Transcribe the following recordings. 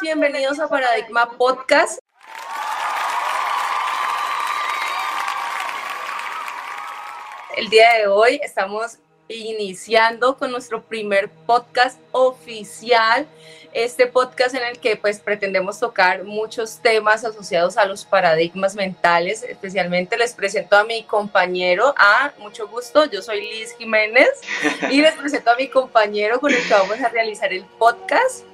bienvenidos a Paradigma Podcast. El día de hoy estamos iniciando con nuestro primer podcast oficial, este podcast en el que pues pretendemos tocar muchos temas asociados a los paradigmas mentales, especialmente les presento a mi compañero, a mucho gusto, yo soy Liz Jiménez y les presento a mi compañero con el que vamos a realizar el podcast.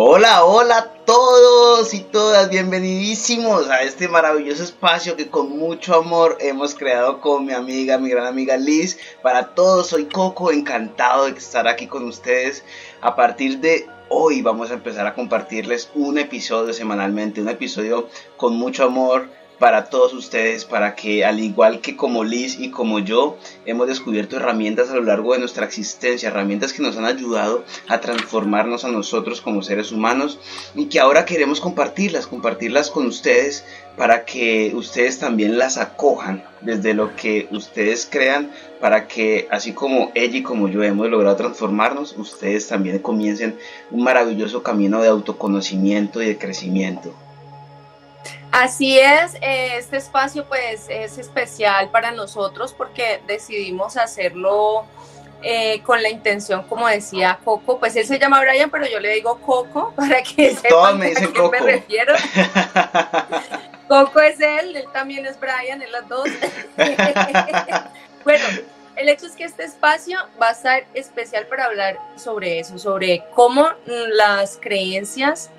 Hola, hola a todos y todas, bienvenidísimos a este maravilloso espacio que con mucho amor hemos creado con mi amiga, mi gran amiga Liz. Para todos, soy Coco, encantado de estar aquí con ustedes. A partir de hoy vamos a empezar a compartirles un episodio semanalmente, un episodio con mucho amor, para todos ustedes, para que al igual que como Liz y como yo, hemos descubierto herramientas a lo largo de nuestra existencia, herramientas que nos han ayudado a transformarnos a nosotros como seres humanos y que ahora queremos compartirlas, compartirlas con ustedes para que ustedes también las acojan desde lo que ustedes crean, para que así como ella y como yo hemos logrado transformarnos, ustedes también comiencen un maravilloso camino de autoconocimiento y de crecimiento. Así es, este espacio pues es especial para nosotros porque decidimos hacerlo eh, con la intención, como decía Coco, pues él se llama Brian, pero yo le digo Coco para que sepan me a quién Coco. me refiero. Coco es él, él también es Brian, es las dos. bueno, el hecho es que este espacio va a ser especial para hablar sobre eso, sobre cómo las creencias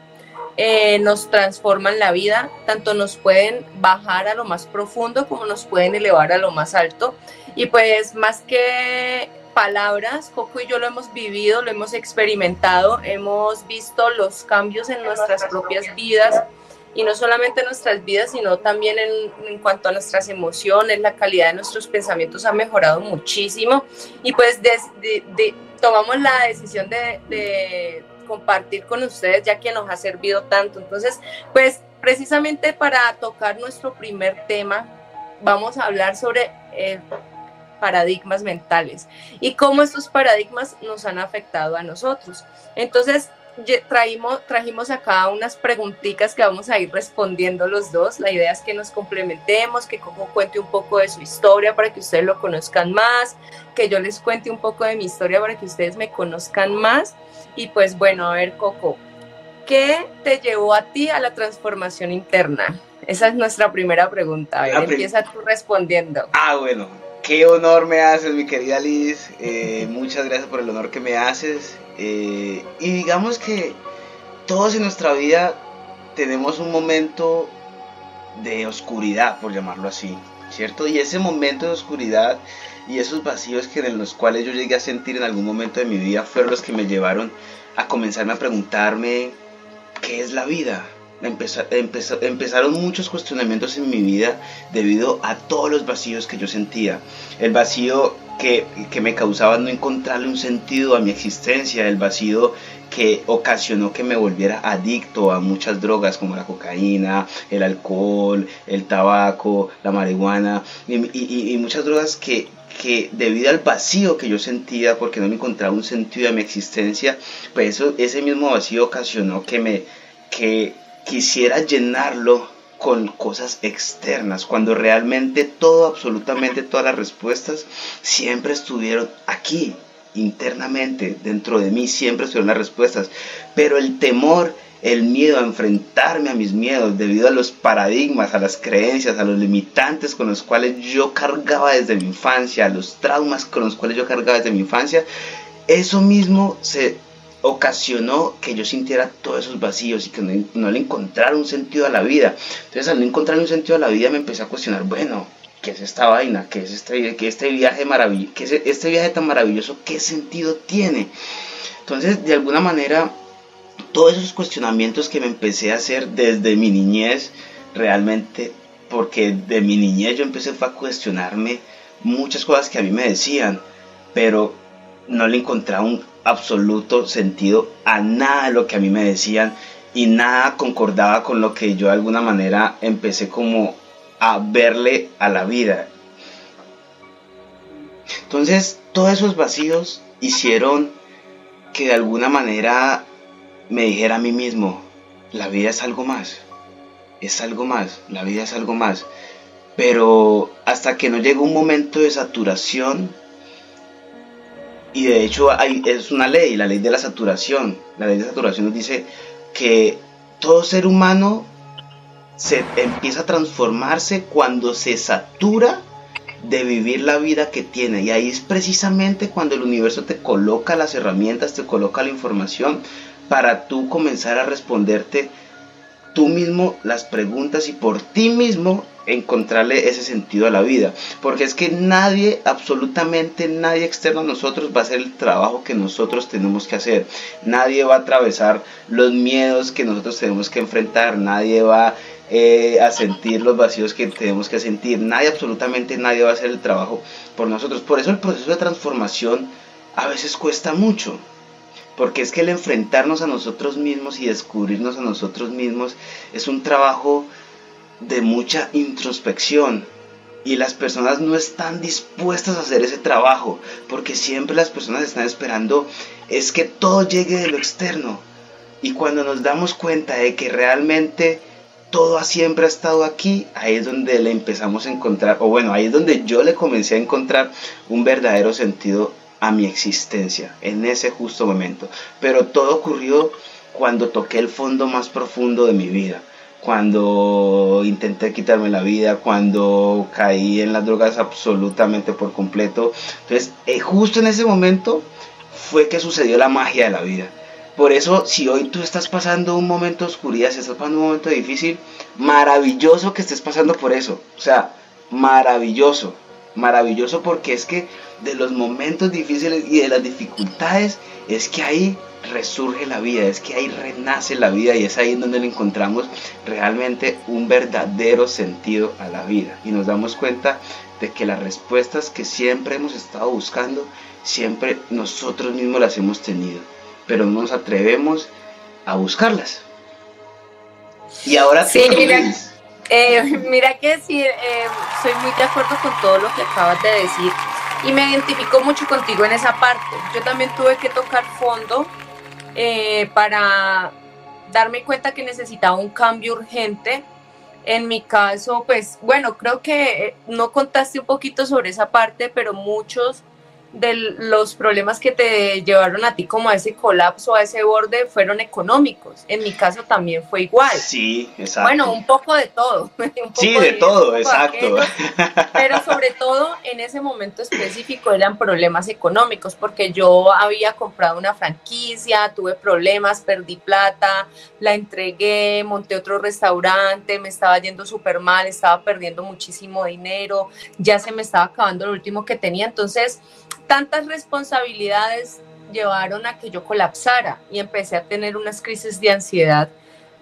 eh, nos transforman la vida, tanto nos pueden bajar a lo más profundo como nos pueden elevar a lo más alto. Y pues más que palabras, Coco y yo lo hemos vivido, lo hemos experimentado, hemos visto los cambios en nuestras propias vidas y no solamente en nuestras vidas, sino también en, en, cuanto a nuestras emociones, la calidad de nuestros pensamientos ha mejorado muchísimo y pues de, de, de, tomamos la decisión de compartir con ustedes ya que nos ha servido tanto. Entonces, pues precisamente para tocar nuestro primer tema, vamos a hablar sobre eh, paradigmas mentales y cómo estos paradigmas nos han afectado a nosotros. Entonces, traímos, trajimos acá unas preguntitas que vamos a ir respondiendo los dos. La idea es que nos complementemos, que Coco cuente un poco de su historia para que ustedes lo conozcan más, que yo les cuente un poco de mi historia para que ustedes me conozcan más. Y pues bueno, a ver, Coco, ¿qué te llevó a ti a la transformación interna? Esa es nuestra primera pregunta. A ver, empieza tú respondiendo. Ah, bueno. Qué honor me haces, mi querida Liz. Eh, muchas gracias por el honor que me haces. Eh, y digamos que todos en nuestra vida tenemos un momento de oscuridad, por llamarlo así, ¿cierto? Y ese momento de oscuridad y esos vacíos que en los cuales yo llegué a sentir en algún momento de mi vida fueron los que me llevaron a comenzarme a preguntarme qué es la vida. Empezar, empezar, empezaron muchos cuestionamientos en mi vida debido a todos los vacíos que yo sentía. El vacío que, que, me causaba no encontrarle un sentido a mi existencia, el vacío que ocasionó que me volviera adicto a muchas drogas como la cocaína, el alcohol, el tabaco, la marihuana y muchas drogas que, que debido al vacío que yo sentía porque no me encontraba un sentido a mi existencia, pues eso, ese mismo vacío ocasionó que me que quisiera llenarlo con cosas externas, cuando realmente todo, absolutamente todas las respuestas siempre estuvieron aquí, internamente, dentro de mí, siempre estuvieron las respuestas, pero el temor, el miedo a enfrentarme a mis miedos debido a los paradigmas, a las creencias, a los limitantes con los cuales yo cargaba desde mi infancia, a los traumas con los cuales yo cargaba desde mi infancia, eso mismo se ocasionó que yo sintiera todos esos vacíos y que no, no, le encontrara un sentido a la vida. Entonces al no encontrar un sentido a la vida me empecé a cuestionar, bueno, ¿qué es esta vaina? ¿Qué es este, qué este viaje maravilloso? ¿Qué es este viaje tan maravilloso? ¿Qué sentido tiene? Entonces de alguna manera todos esos cuestionamientos que me empecé a hacer desde mi niñez, realmente, porque de mi niñez yo empecé a cuestionarme muchas cosas que a mí me decían, pero no le encontraba un absoluto sentido a nada de lo que a mí me decían y nada concordaba con lo que yo de alguna manera empecé como a verle a la vida. Entonces todos esos vacíos hicieron que de alguna manera me dijera a mí mismo, la vida es algo más. Es algo más, la vida es algo más. Pero hasta que no llega un momento de saturación, y de hecho hay, es una ley, la ley de la saturación. La ley de saturación nos dice que todo ser humano se empieza a transformarse cuando se satura de vivir la vida que tiene. Y ahí es precisamente cuando el universo te coloca las herramientas, te coloca la información para tú comenzar a responderte tú mismo las preguntas y por ti mismo encontrarle ese sentido a la vida. Porque es que nadie, absolutamente nadie externo a nosotros va a hacer el trabajo que nosotros tenemos que hacer. Nadie va a atravesar los miedos que nosotros tenemos que enfrentar. Nadie va eh, a sentir los vacíos que tenemos que sentir. Nadie, absolutamente nadie va a hacer el trabajo por nosotros. Por eso el proceso de transformación a veces cuesta mucho. Porque es que el enfrentarnos a nosotros mismos y descubrirnos a nosotros mismos es un trabajo de mucha introspección. Y las personas no están dispuestas a hacer ese trabajo. Porque siempre las personas están esperando es que todo llegue de lo externo. Y cuando nos damos cuenta de que realmente todo siempre ha estado aquí, ahí es donde le empezamos a encontrar, o bueno, ahí es donde yo le comencé a encontrar un verdadero sentido a mi existencia, en ese justo momento. Pero todo ocurrió cuando toqué el fondo más profundo de mi vida, cuando intenté quitarme la vida, cuando caí en las drogas absolutamente por completo. Entonces, eh, justo en ese momento fue que sucedió la magia de la vida. Por eso, si hoy tú estás pasando un momento de oscuridad, si estás pasando un momento difícil, maravilloso que estés pasando por eso. O sea, maravilloso. Maravilloso porque es que de los momentos difíciles y de las dificultades, es que ahí resurge la vida, es que ahí renace la vida y es ahí donde le encontramos realmente un verdadero sentido a la vida. Y nos damos cuenta de que las respuestas que siempre hemos estado buscando, siempre nosotros mismos las hemos tenido pero no nos atrevemos a buscarlas. Y ahora sí, mira, eh, mira que sí, eh, soy muy de acuerdo con todo lo que acabas de decir y me identifico mucho contigo en esa parte. Yo también tuve que tocar fondo eh, para darme cuenta que necesitaba un cambio urgente. En mi caso, pues bueno, creo que no contaste un poquito sobre esa parte, pero muchos de los problemas que te llevaron a ti como a ese colapso, a ese borde, fueron económicos. En mi caso también fue igual. Sí, exacto. Bueno, un poco de todo. sí, de, todo, exacto. pero sobre todo en ese momento específico eran problemas económicos, porque yo había comprado una franquicia, tuve problemas, perdí plata, la entregué, monté otro restaurante, me estaba yendo súper mal, estaba perdiendo muchísimo dinero, ya se me estaba acabando lo último que tenía. Entonces, tantas responsabilidades llevaron a que yo colapsara y empecé a tener unas crisis de ansiedad.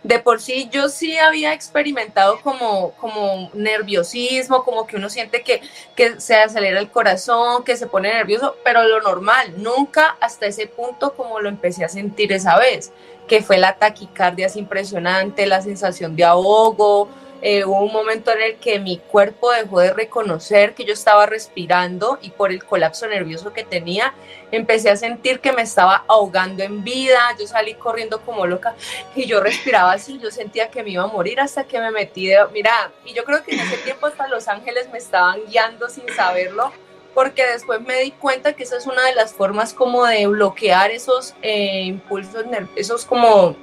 De por sí yo sí había experimentado como, como nerviosismo, como que uno siente que, que se acelera el corazón, que se pone nervioso, pero lo normal, nunca hasta ese punto como lo empecé a sentir esa vez, que fue la taquicardia impresionante, la sensación de ahogo, eh, hubo un momento en el que mi cuerpo dejó de reconocer que yo estaba respirando y por el colapso nervioso que tenía, empecé a sentir que me estaba ahogando en vida, yo salí corriendo como loca y yo respiraba así, yo sentía que me iba a morir hasta que me metí de, mira, y yo creo que en ese tiempo hasta los ángeles me estaban guiando sin saberlo, porque después me di cuenta que esa es una de las formas como de bloquear esos eh, impulsos, esos como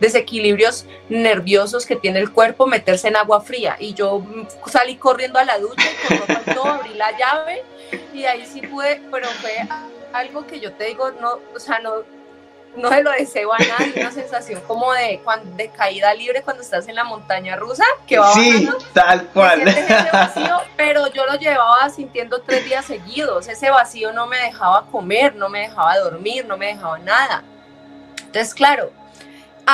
desequilibrios nerviosos que tiene el cuerpo, meterse en agua fría. Y yo salí corriendo a la ducha y con todo, abrí la llave y ahí sí pude, pero fue algo que yo te digo, no, o sea, no, no se lo deseo a nadie, una sensación como de, cuando, de caída libre cuando estás en la montaña rusa, que va Sí, tal cual. pero yo lo llevaba sintiendo tres días seguidos, ese vacío no me dejaba comer, no me dejaba dormir, no me dejaba nada. Entonces, claro,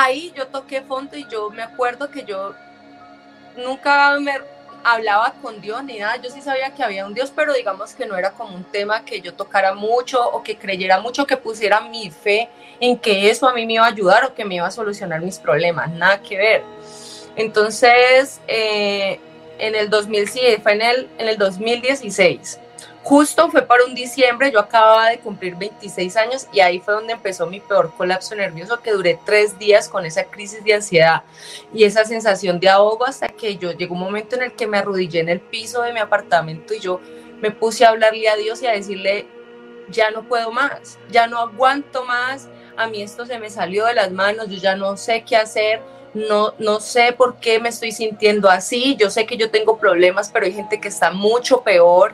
ahí yo toqué fondo y yo me acuerdo que yo nunca me hablaba con Dios ni nada, yo sí sabía que había un Dios, pero digamos que no era como un tema que yo tocara mucho o que creyera mucho, que pusiera mi fe en que eso a mí me iba a ayudar o que me iba a solucionar mis problemas, nada que ver. Entonces, eh, en el 2000, fue en el, en el 2016 justo fue para un diciembre, yo acababa de cumplir 26 años y ahí fue donde empezó mi peor colapso nervioso, que duré tres días con esa crisis de ansiedad y esa sensación de ahogo hasta que yo llegó un momento en el que me arrodillé en el piso de mi apartamento y yo me puse a hablarle a Dios y a decirle, ya no puedo más, ya no aguanto más, a mí esto se me salió de las manos, yo ya no sé qué hacer, no, no sé por qué me estoy sintiendo así, yo sé que yo tengo problemas, pero hay gente que está mucho peor,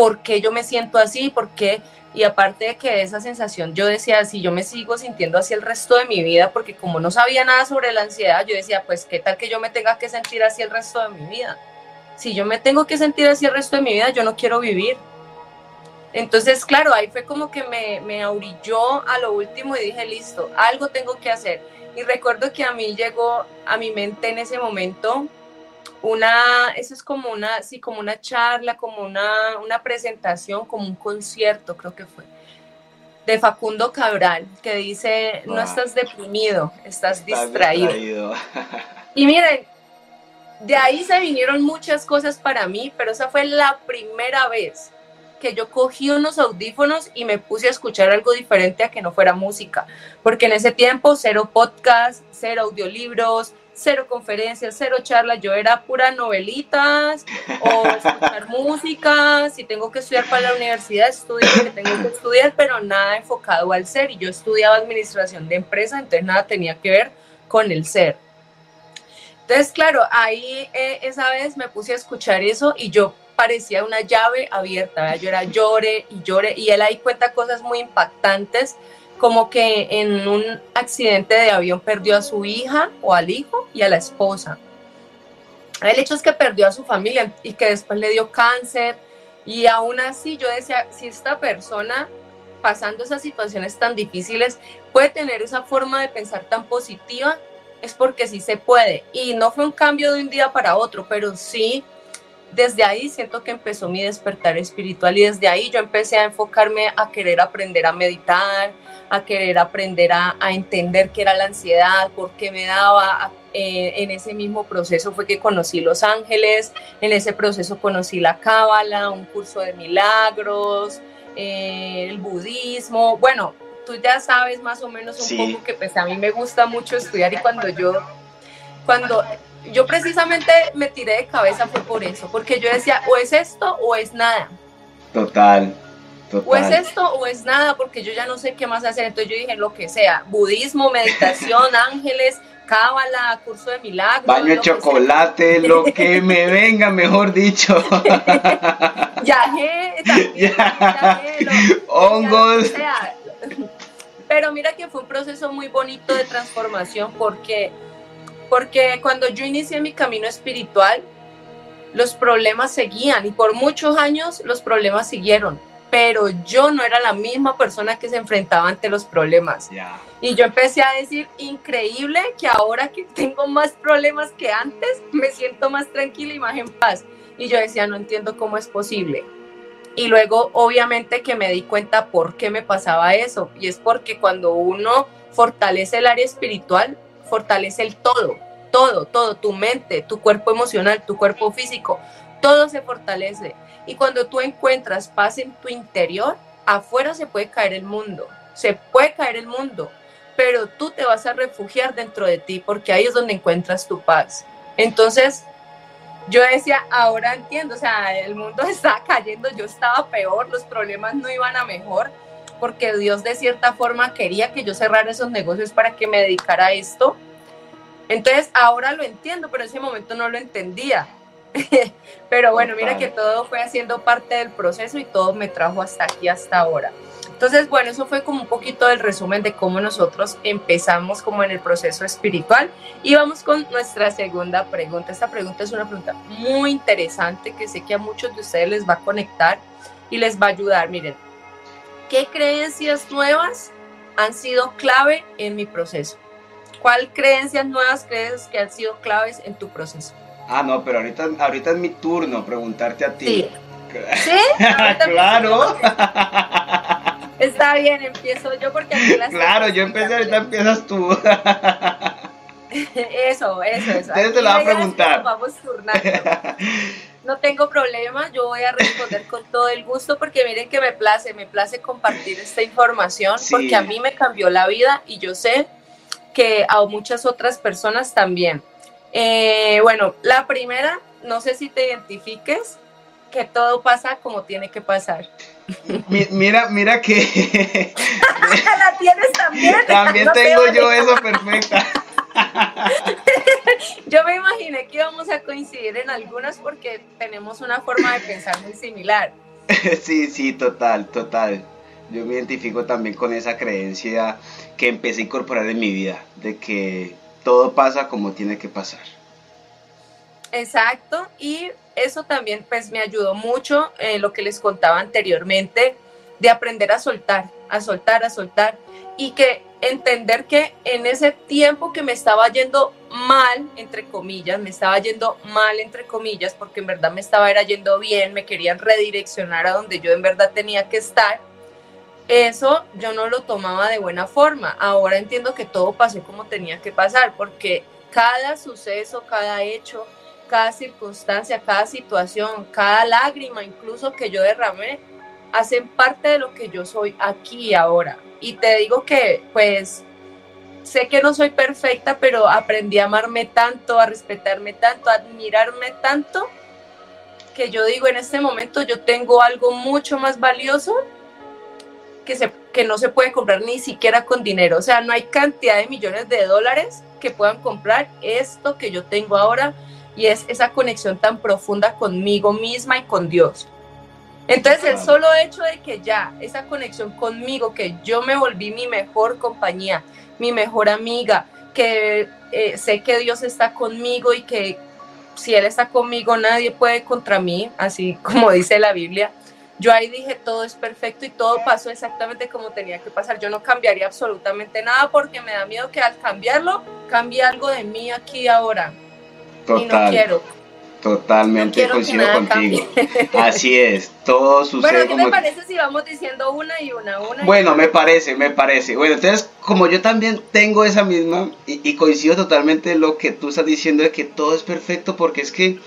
¿por qué yo me siento así? ¿Por qué? Y aparte de que esa sensación, yo decía, si yo me sigo sintiendo así el resto de mi vida, porque como no sabía nada sobre la ansiedad, yo decía, pues qué tal que yo me tenga que sentir así el resto de mi vida. Si yo me tengo que sentir así el resto de mi vida, yo no quiero vivir. Entonces, claro, ahí fue como que me, me aurilló a lo último y dije, listo, algo tengo que hacer. Y recuerdo que a mí llegó a mi mente en ese momento una, eso es como una, sí, como una charla, como una, una presentación, como un concierto, creo que fue, de Facundo Cabral, que dice, no estás deprimido, estás, distraído. y miren, de ahí se vinieron muchas cosas para mí, pero esa fue la primera vez que yo cogí unos audífonos y me puse a escuchar algo diferente a que no fuera música, porque en ese tiempo cero podcast, cero audiolibros, cero conferencias, cero charlas, yo era pura novelitas o escuchar música, si tengo que estudiar para la universidad, estudio que tengo que estudiar, pero nada enfocado al ser, y yo estudiaba administración de empresas, entonces nada tenía que ver con el ser. Entonces, claro, ahí eh, esa vez me puse a escuchar eso y yo parecía una llave abierta, yo era llore y llore y él ahí cuenta cosas muy impactantes como que en un accidente de avión perdió a su hija o al hijo y a la esposa. El hecho es que perdió a su familia y que después le dio cáncer y aún así yo decía, si esta persona pasando esas situaciones tan difíciles puede tener esa forma de pensar tan positiva, es porque sí se puede. Y no fue un cambio de un día para otro, pero sí desde ahí siento que empezó mi despertar espiritual y desde ahí yo empecé a enfocarme a querer aprender a meditar, a querer aprender a, entender qué era la ansiedad, por qué me daba. Eh, en ese mismo proceso fue que conocí Los Ángeles, en ese proceso conocí la Cábala, un curso de milagros, eh, el budismo. Bueno, tú ya sabes más o menos un poco que pues a mí me gusta mucho estudiar y cuando yo, cuando yo precisamente me tiré de cabeza fue por eso, porque yo decía, o es esto o es nada. Total, total. O es esto o es nada, porque yo ya no sé qué más hacer. Entonces yo dije, lo que sea, budismo, meditación, ángeles, cábala, curso de milagros. Baño de chocolate, lo que me venga, mejor dicho. Yajé, también, hongos. Pero mira que fue un proceso muy bonito de transformación porque porque cuando yo inicié mi camino espiritual, los problemas seguían y por muchos años los problemas siguieron, pero yo no era la misma persona que se enfrentaba ante los problemas. Y yo empecé a decir, increíble que ahora que tengo más problemas que antes, me siento más tranquila y más en paz. Y yo decía, no entiendo cómo es posible. Y luego, obviamente, que me di cuenta por qué me pasaba eso. Y es porque cuando uno fortalece el área espiritual, fortalece el todo, todo, todo, tu mente, tu cuerpo emocional, tu cuerpo físico, todo se fortalece. Y cuando tú encuentras paz en tu interior, afuera se puede caer el mundo, se puede caer el mundo, pero tú te vas a refugiar dentro de ti porque ahí es donde encuentras tu paz. Entonces, yo decía, ahora entiendo, o sea, el mundo está cayendo, yo estaba peor, los problemas no iban a mejor, porque Dios de cierta forma quería que yo cerrara esos negocios para que me dedicara a esto. Entonces ahora lo entiendo, pero en ese momento no lo entendía. pero bueno, mira que todo fue haciendo parte del proceso y todo me trajo hasta aquí, hasta ahora. Entonces, bueno, eso fue como un poquito del resumen de cómo nosotros empezamos como en el proceso espiritual. Y vamos con nuestra segunda pregunta. Esta pregunta es una pregunta muy interesante que sé que a muchos de ustedes les va a conectar y les va a ayudar. Miren, ¿Qué creencias nuevas han sido clave en mi proceso? ¿Cuál creencias nuevas crees que han sido claves en tu proceso? Ah, no, pero ahorita, ahorita es mi turno preguntarte a ti. Sí. ¿Sí? claro. Está bien, empiezo yo porque aquí las Claro, yo empecé, ahorita empiezas tú. eso, eso, eso. Entonces te voy a preguntar. Vamos turnando. no tengo problema, yo voy a responder con todo el gusto porque miren que me place, me place compartir esta información porque a mí me cambió la vida y yo sé que a muchas otras personas también. Eh, bueno, la primera, no sé si te identifiques, que todo pasa como tiene que pasar. mira, mira que... ¿La tienes también? También tengo yo eso perfecta. Yo me imaginé que íbamos a coincidir en algunas porque tenemos una forma de pensar muy similar. Sí, sí, total, total. Yo me identifico también con esa creencia que empecé a incorporar en mi vida, de que todo pasa como tiene que pasar. Exacto, y eso también pues me ayudó mucho en lo que les contaba anteriormente, de aprender a soltar, a soltar, a soltar, y que entender que en ese tiempo que me estaba yendo mal, entre comillas, me estaba yendo mal, entre comillas, porque en verdad me estaba era yendo bien, me querían redireccionar a donde yo en verdad tenía que estar, eso yo no lo tomaba de buena forma. Ahora entiendo que todo pasó como tenía que pasar, porque cada suceso, cada hecho, cada circunstancia, cada situación, cada lágrima incluso que yo derramé, hacen parte de lo que yo soy aquí ahora. Y te digo que pues sé que no soy perfecta, pero aprendí a amarme tanto, a respetarme tanto, a admirarme tanto, que yo digo en este momento yo tengo algo mucho más valioso que, se, que no se puede comprar ni siquiera con dinero. O sea, no hay cantidad de millones de dólares que puedan comprar esto que yo tengo ahora y es esa conexión tan profunda conmigo misma y con Dios. Entonces el solo hecho de que ya esa conexión conmigo, que yo me volví mi mejor compañía, mi mejor amiga, que eh, sé que Dios está conmigo y que si Él está conmigo nadie puede contra mí, así como dice la Biblia. Yo ahí dije, todo es perfecto y todo pasó exactamente como tenía que pasar. Yo no cambiaría absolutamente nada porque me da miedo que al cambiarlo cambie algo de mí aquí ahora. Y no quiero. Totalmente coincido contigo. Así es, todo sucede. Bueno, ¿qué me parece si vamos diciendo una y una? una bueno, me parece, me parece. Bueno, entonces, como yo también tengo esa misma y, coincido totalmente lo que tú estás diciendo de que todo es perfecto, porque es que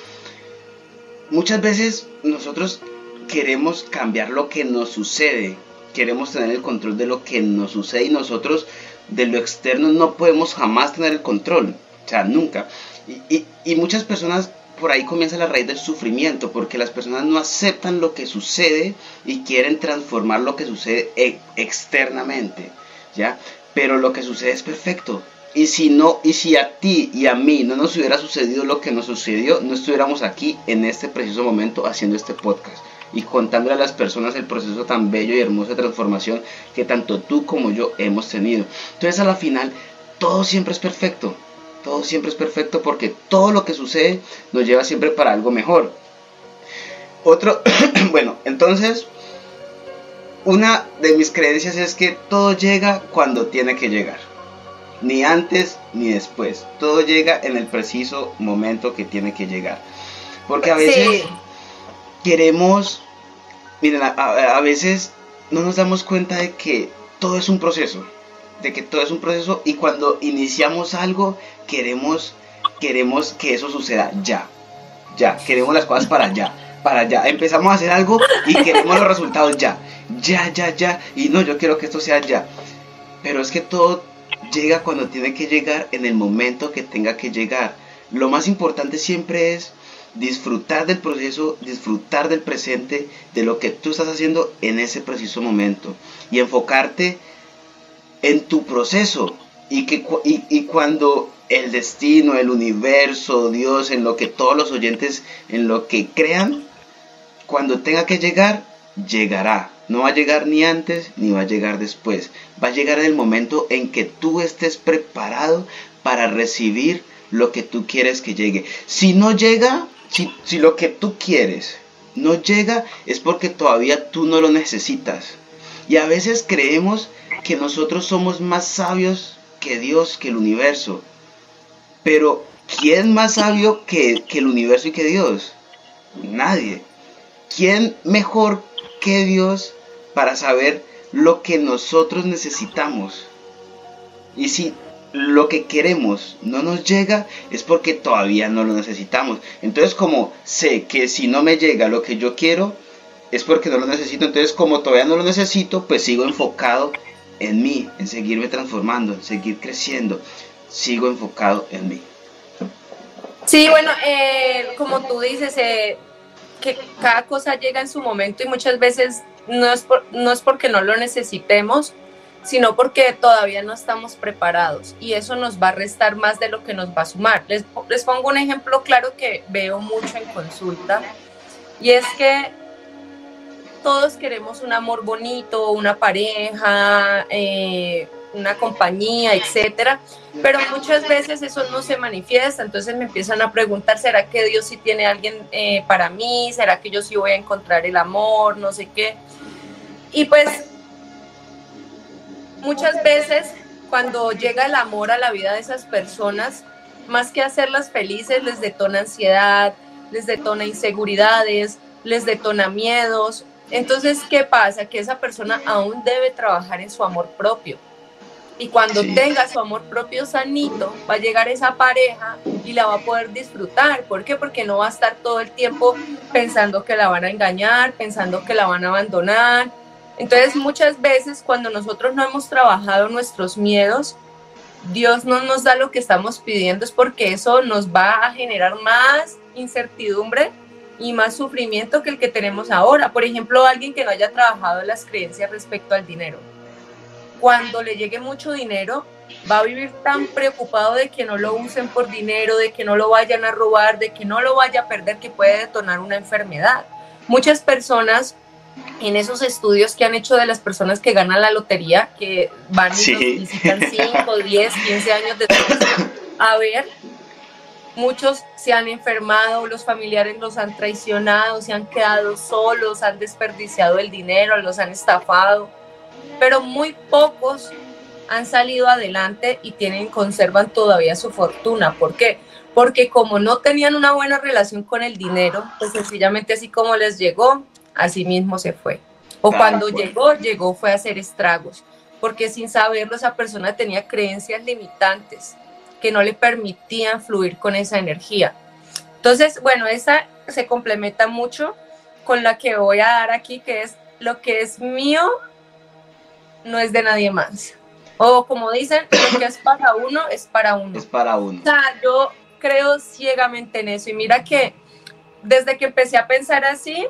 muchas veces nosotros queremos cambiar lo que nos sucede, queremos tener el control de lo que nos sucede y nosotros de lo externo no podemos jamás tener el control, o sea, nunca. y, muchas personas por ahí comienza la raíz del sufrimiento, porque las personas no aceptan lo que sucede y quieren transformar lo que sucede e, externamente, ¿ya? Pero lo que sucede es perfecto. Y si no, y si a ti y a mí no nos hubiera sucedido lo que nos sucedió, no estuviéramos aquí en este preciso momento haciendo este podcast y contándole a las personas el proceso tan bello y hermoso de transformación que tanto tú como yo hemos tenido. Entonces a la final todo siempre es perfecto. Todo siempre es perfecto porque todo lo que sucede nos lleva siempre para algo mejor. Otro, bueno, entonces, una de mis creencias es que todo llega cuando tiene que llegar. Ni antes ni después. Todo llega en el preciso momento que tiene que llegar. Porque a veces queremos, miren, a veces no nos damos cuenta de que todo es un proceso de que todo es un proceso y cuando iniciamos algo queremos, queremos que eso suceda ya, ya, queremos las cosas para ya, para allá. Empezamos a hacer algo y queremos los resultados ya, ya, ya, ya, y no, yo quiero que esto sea ya. Pero es que todo llega cuando tiene que llegar en el momento que tenga que llegar. Lo más importante siempre es disfrutar del proceso, disfrutar del presente, de lo que tú estás haciendo en ese preciso momento y enfocarte en tu proceso y, que, y, cuando el destino, el universo, Dios, en lo que todos los oyentes, en lo que crean, cuando tenga que llegar, llegará. No va a llegar ni antes ni va a llegar después. Va a llegar en el momento en que tú estés preparado para recibir lo que tú quieres que llegue. Si no llega, si, lo que tú quieres no llega, es porque todavía tú no lo necesitas. Y a veces creemos que nosotros somos más sabios que Dios, que el universo. Pero, ¿quién más sabio que, el universo y que Dios? Nadie. ¿Quién mejor que Dios para saber lo que nosotros necesitamos? Y si lo que queremos no nos llega es porque todavía no lo necesitamos. Entonces como sé que si no me llega lo que yo quiero es porque no lo necesito. Entonces como todavía no lo necesito pues sigo enfocado en mí, en seguirme transformando, en seguir creciendo. Sigo enfocado en mí. Sí, bueno, eh, como tú dices, eh, que cada cosa llega en su momento y muchas veces no es, no es porque no lo necesitemos, sino porque todavía no estamos preparados y eso nos va a restar más de lo que nos va a sumar. Les, les pongo un ejemplo claro que veo mucho en consulta y es que todos queremos un amor bonito, una pareja, eh, una compañía, etcétera, pero muchas veces eso no se manifiesta, entonces me empiezan a preguntar, ¿será que Dios sí tiene alguien eh, para mí? ¿Será que yo sí voy a encontrar el amor? No sé qué. Y pues muchas veces cuando llega el amor a la vida de esas personas, más que hacerlas felices, les detona ansiedad, les detona inseguridades, les detona miedos. Entonces, ¿qué pasa? Que esa persona aún debe trabajar en su amor propio. Y cuando tenga su amor propio sanito, va a llegar esa pareja y la va a poder disfrutar. ¿Por qué? Porque no va a estar todo el tiempo pensando que la van a engañar, pensando que la van a abandonar, entonces muchas veces cuando nosotros no hemos trabajado nuestros miedos, Dios no nos da lo que estamos pidiendo, es porque eso nos va a generar más incertidumbre y más sufrimiento que el que tenemos ahora. Por ejemplo, alguien que no haya trabajado las creencias respecto al dinero. Cuando le llegue mucho dinero, va a vivir tan preocupado de que no lo usen por dinero, de que no lo vayan a robar, de que no lo vaya a perder, que puede detonar una enfermedad. Muchas personas en esos estudios que han hecho de las personas que ganan la lotería, que van y visitan 5, 10, 15 años después a ver, muchos se han enfermado, los familiares los han traicionado, se han quedado solos, han desperdiciado el dinero, los han estafado, pero muy pocos han salido adelante y tienen, conservan todavía su fortuna. ¿Por qué? Porque como no tenían una buena relación con el dinero, pues sencillamente así como les llegó, así mismo se fue. O cuando llegó, llegó fue a hacer estragos, porque sin saberlo esa persona tenía creencias limitantes que no le permitían fluir con esa energía. Entonces, bueno, esa se complementa mucho con la que voy a dar aquí, que es lo que es mío no es de nadie más. O como dicen, lo que es para uno es para uno. Es para uno. O sea, yo creo ciegamente en eso. Y mira que desde que empecé a pensar así,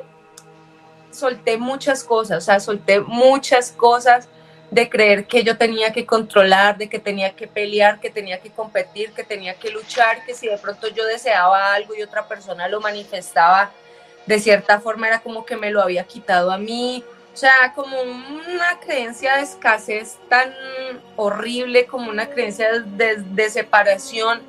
solté muchas cosas, o sea, solté muchas cosas de creer que yo tenía que controlar, de que tenía que pelear, que tenía que competir, que tenía que luchar, que si de pronto yo deseaba algo y otra persona lo manifestaba de cierta forma era como que me lo había quitado a mí, o sea, como una creencia de escasez tan horrible, como una creencia de, de separación,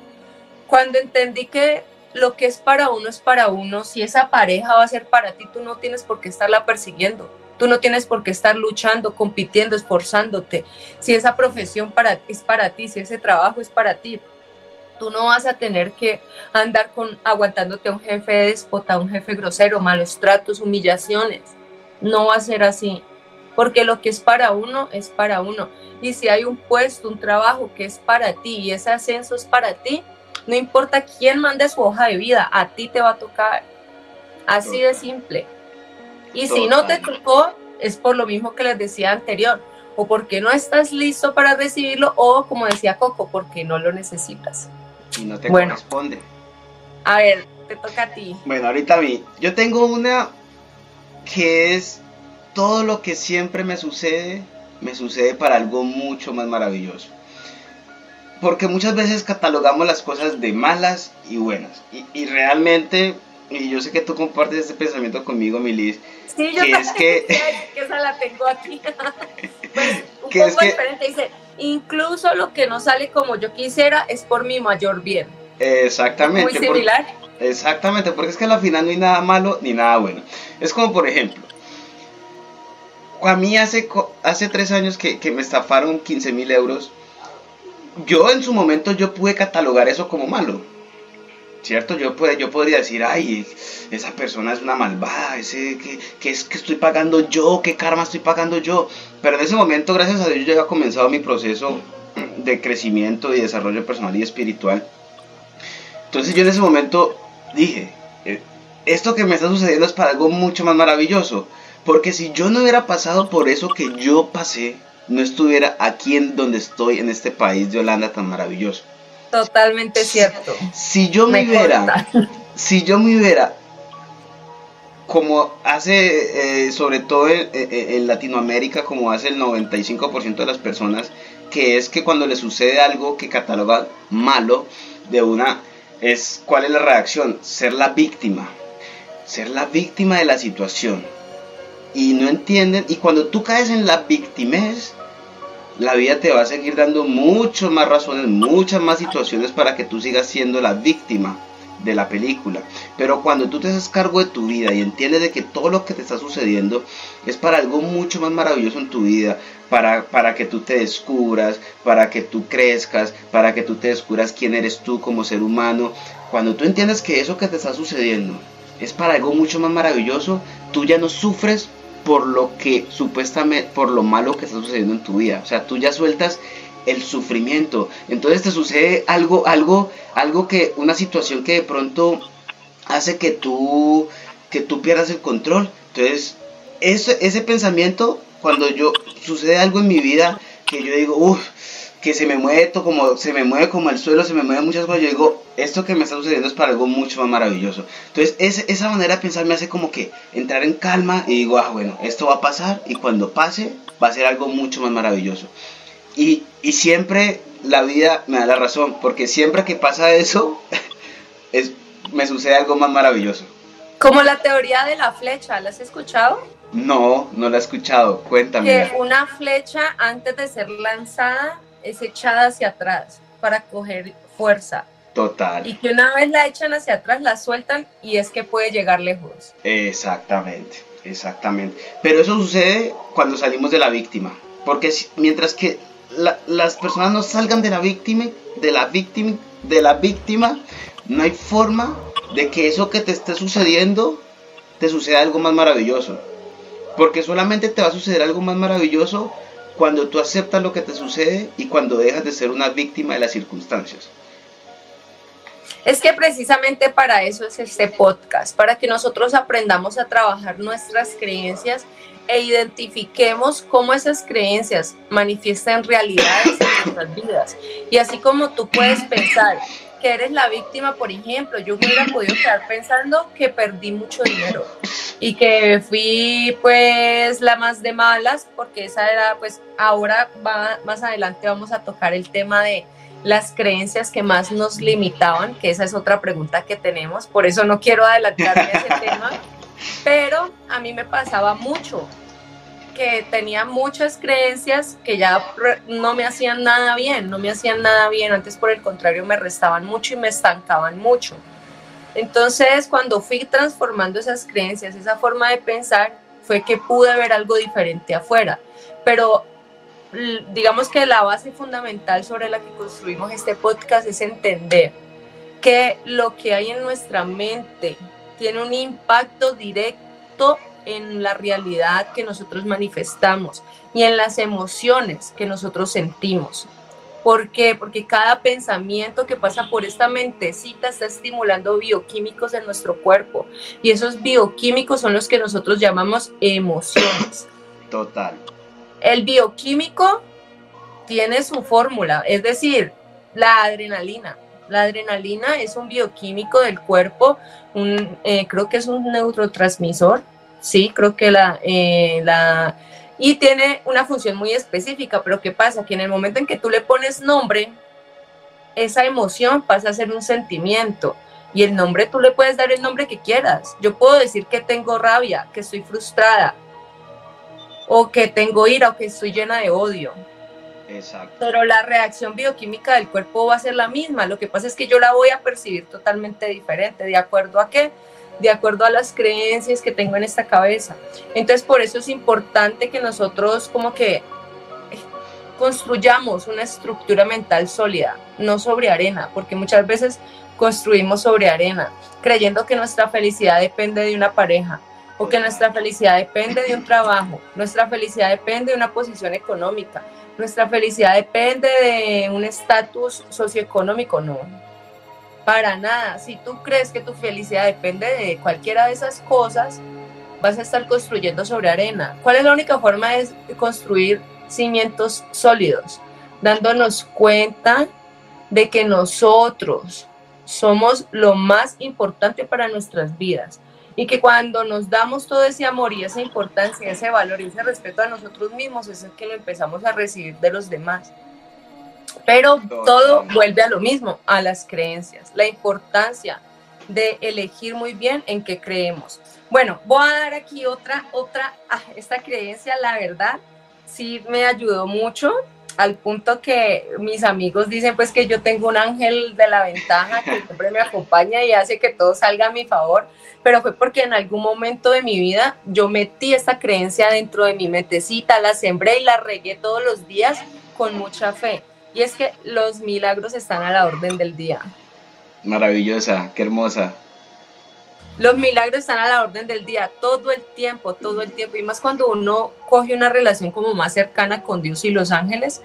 cuando entendí que lo que es para uno es para uno. Si esa pareja va a ser para ti, tú no tienes por qué estarla persiguiendo. Tú no tienes por qué estar luchando, compitiendo, esforzándote. Si esa profesión para, es para ti, si ese trabajo es para ti, tú no vas a tener que andar con aguantándote a un jefe déspota, un jefe grosero, malos tratos, humillaciones. No va a ser así, porque lo que es para uno es para uno. Y si hay un puesto, un trabajo que es para ti y ese ascenso es para ti, no importa quién mande su hoja de vida, a ti te va a tocar. Así de simple. Y si no te tocó, es por lo mismo que les decía anterior, o porque no estás listo para recibirlo, o como decía Coco, porque no lo necesitas. Y no te corresponde. A ver, te toca a ti. Bueno, ahorita a mí. Yo tengo una que es todo lo que siempre me sucede, me sucede para algo mucho más maravilloso porque muchas veces catalogamos las cosas de malas y buenas. Y, realmente, y yo sé que tú compartes este pensamiento conmigo, Milis, sí, yo que es que... que esa la tengo aquí. pues, un poco diferente, dice, incluso lo que no sale como yo quisiera es por mi mayor bien. Exactamente. Muy similar. exactamente, porque es que al final no hay nada malo ni nada bueno. Es como, por ejemplo, a mí hace, hace tres años que, que me estafaron 15 mil euros yo en su momento yo pude catalogar eso como malo. ¿Cierto? Yo, puede, yo podría decir, ay, esa persona es una malvada, ese, que, es que estoy pagando yo, qué karma estoy pagando yo. Pero en ese momento, gracias a Dios, yo ya había comenzado mi proceso de crecimiento y desarrollo personal y espiritual. Entonces yo en ese momento dije, eh, esto que me está sucediendo es para algo mucho más maravilloso. Porque si yo no hubiera pasado por eso que yo pasé, no estuviera aquí en donde estoy, en este país de Holanda tan maravilloso. Totalmente cierto. Si yo me, hubiera, si yo me hubiera, como hace, eh, sobre todo en, Latinoamérica, como hace el 95% de las personas, que es que cuando le sucede algo que cataloga malo de una, es cuál es la reacción, ser la víctima, ser la víctima de la situación y no entienden. Y cuando tú caes en la victimez, la vida te va a seguir dando muchas más razones, muchas más situaciones para que tú sigas siendo la víctima de la película. Pero cuando tú te haces cargo de tu vida y entiendes de que todo lo que te está sucediendo es para algo mucho más maravilloso en tu vida, para, para que tú te descubras, para que tú crezcas, para que tú te descubras quién eres tú como ser humano, cuando tú entiendes que eso que te está sucediendo es para algo mucho más maravilloso, tú ya no sufres por lo que supuestamente, por lo malo que está sucediendo en tu vida. O sea, tú ya sueltas el sufrimiento. Entonces te sucede algo, algo, algo que, una situación que de pronto hace que tú, que tú pierdas el control. Entonces, ese, ese pensamiento, cuando yo sucede algo en mi vida, que yo digo, uff, que se me mueve todo como, se me mueve como el suelo, se me mueve muchas cosas, yo digo, esto que me está sucediendo es para algo mucho más maravilloso. Entonces, esa manera de pensar me hace como que entrar en calma y digo, ah, bueno, esto va a pasar y cuando pase va a ser algo mucho más maravilloso. Y, y siempre la vida me da la razón, porque siempre que pasa eso, es, me sucede algo más maravilloso. Como la teoría de la flecha, ¿la has escuchado? No, no la he escuchado, cuéntame. Que una flecha antes de ser lanzada es echada hacia atrás para coger fuerza. Total. Y que una vez la echan hacia atrás, la sueltan y es que puede llegar lejos. Exactamente, exactamente. Pero eso sucede cuando salimos de la víctima. Porque mientras que las personas no salgan de la víctima, de la víctima, de la víctima, no hay forma de que eso que te esté sucediendo te suceda algo más maravilloso. Porque solamente te va a suceder algo más maravilloso cuando tú aceptas lo que te sucede y cuando dejas de ser una víctima de las circunstancias. Es que precisamente para eso es este podcast, para que nosotros aprendamos a trabajar nuestras creencias e identifiquemos cómo esas creencias manifiestan realidades en nuestras vidas. Y así como tú puedes pensar que eres la víctima, por ejemplo, yo hubiera podido quedar pensando que perdí mucho dinero y que fui pues la más de malas, porque esa era pues ahora va, más adelante vamos a tocar el tema de las creencias que más nos limitaban, que esa es otra pregunta que tenemos, por eso no quiero adelantarme a ese tema, pero a mí me pasaba mucho que tenía muchas creencias que ya no me hacían nada bien, no me hacían nada bien, antes por el contrario me restaban mucho y me estancaban mucho. Entonces, cuando fui transformando esas creencias, esa forma de pensar, fue que pude ver algo diferente afuera. Pero digamos que la base fundamental sobre la que construimos este podcast es entender que lo que hay en nuestra mente tiene un impacto directo en la realidad que nosotros manifestamos y en las emociones que nosotros sentimos. ¿Por qué? Porque cada pensamiento que pasa por esta mentecita está estimulando bioquímicos en nuestro cuerpo y esos bioquímicos son los que nosotros llamamos emociones. Total. El bioquímico tiene su fórmula, es decir, la adrenalina. La adrenalina es un bioquímico del cuerpo, un, eh, creo que es un neurotransmisor sí, creo que la, eh, la... Y tiene una función muy específica, pero ¿qué pasa? Que en el momento en que tú le pones nombre, esa emoción pasa a ser un sentimiento. Y el nombre, tú le puedes dar el nombre que quieras. Yo puedo decir que tengo rabia, que estoy frustrada, o que tengo ira, o que estoy llena de odio. Exacto. Pero la reacción bioquímica del cuerpo va a ser la misma. Lo que pasa es que yo la voy a percibir totalmente diferente. ¿De acuerdo a qué? De acuerdo a las creencias que tengo en esta cabeza. Entonces, por eso es importante que nosotros como que construyamos una estructura mental sólida, no sobre arena, porque muchas veces construimos sobre arena, creyendo que nuestra felicidad depende de una pareja o que nuestra felicidad depende de un trabajo, nuestra felicidad depende de una posición económica, Nuestra felicidad depende de un estatus socioeconómico, no. Para nada. Si tú crees que tu felicidad depende de cualquiera de esas cosas, vas a estar construyendo sobre arena. ¿Cuál es la única forma de construir cimientos sólidos? Dándonos cuenta de que nosotros somos lo más importante para nuestras vidas y que cuando nos damos todo ese amor y esa importancia, ese valor y ese respeto a nosotros mismos, es el que lo empezamos a recibir de los demás. Pero todo vuelve a lo mismo, a las creencias, la importancia de elegir muy bien en qué creemos. Bueno, voy a dar aquí otra, otra, ah, esta creencia, la verdad, sí me ayudó mucho al punto que mis amigos dicen pues que yo tengo un ángel de la ventaja que siempre me acompaña y hace que todo salga a mi favor pero fue porque en algún momento de mi vida yo metí esta creencia dentro de mi metecita, la sembré y la regué todos los días con mucha fe. Y es que los milagros están a la orden del día. Maravillosa, qué hermosa. Los milagros están a la orden del día, todo el tiempo, todo el tiempo. Y más cuando uno coge una relación como más cercana con Dios y los ángeles,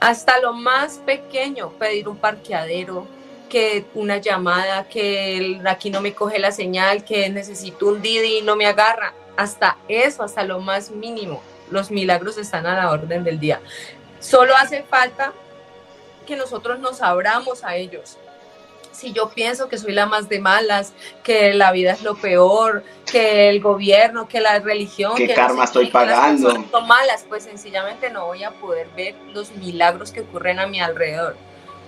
hasta lo más pequeño, pedir un parqueadero, que una llamada, que aquí no me coge la señal, que necesito un Didi y no me agarra. Hasta eso, hasta lo más mínimo, los milagros están a la orden del día. Solo hace falta que nosotros nos abramos a ellos. Si yo pienso que soy la más de malas, que la vida es lo peor, que el gobierno, que la religión, que karma estoy pagando, son malas, pues sencillamente no voy a poder ver los milagros que ocurren a mi alrededor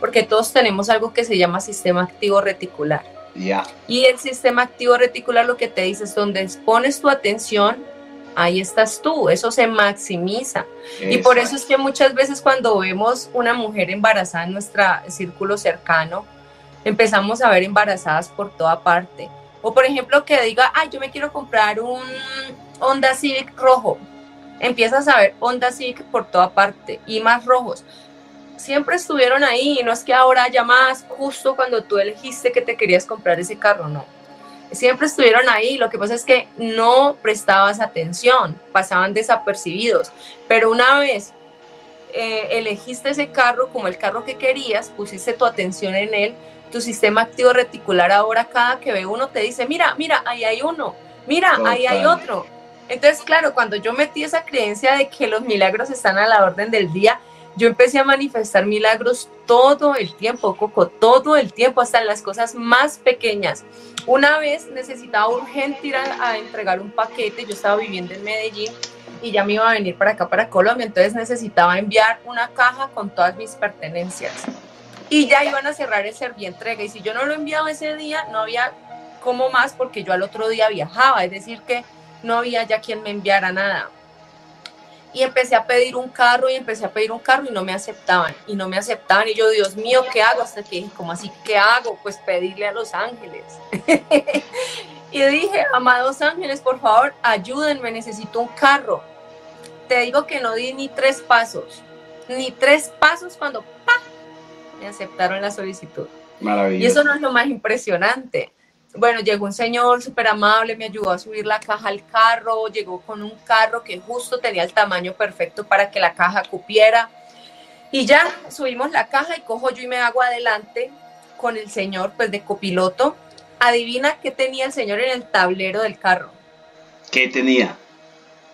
porque todos tenemos algo que se llama sistema activo reticular. Ya. Y el sistema activo reticular lo que te dice es donde pones tu atención, ahí estás tú, eso se maximiza. Y por eso es que muchas veces cuando vemos una mujer embarazada en nuestro círculo cercano, empezamos a ver embarazadas por toda parte. O por ejemplo que diga, ay, yo me quiero comprar un Honda Civic rojo. Empiezas a ver Honda Civic por toda parte y más rojos siempre estuvieron ahí y no es que ahora haya más justo cuando tú elegiste que te querías comprar ese carro, no. Siempre estuvieron ahí, lo que pasa es que no prestabas atención, pasaban desapercibidos, pero una vez eh, elegiste ese carro como el carro que querías, pusiste tu atención en él, tu sistema activo reticular ahora cada que ve uno te dice, mira, mira, ahí hay uno, mira, ahí hay otro. Entonces, claro, cuando yo metí esa creencia de que los milagros están a la orden del día, yo empecé a manifestar milagros todo el tiempo, Coco, todo el tiempo, hasta en las cosas más pequeñas. Una vez necesitaba urgente ir a, entregar un paquete, yo estaba viviendo en Medellín y ya me iba a venir para acá, para Colombia, entonces necesitaba enviar una caja con todas mis pertenencias. Y ya iban a cerrar el servientrega y si yo no lo enviaba ese día, no había como más porque yo al otro día viajaba, es decir que no había ya quien me enviara nada y empecé a pedir un carro y empecé a pedir un carro y no me aceptaban y no me aceptaban y yo Dios mío qué hago hasta que dije como así qué hago pues pedirle a los ángeles. Y dije amados ángeles por favor ayúdenme necesito un carro te digo que no di ni tres pasos ni tres pasos cuando ¡pa! me aceptaron la solicitud. Maravilloso. y eso no es lo más impresionante bueno, llegó un señor súper amable, me ayudó a subir la caja al carro, llegó con un carro que justo tenía el tamaño perfecto para que la caja cupiera. Y ya subimos la caja y cojo yo y me hago adelante con el señor, pues de copiloto. Adivina qué tenía el señor en el tablero del carro. ¿Qué tenía?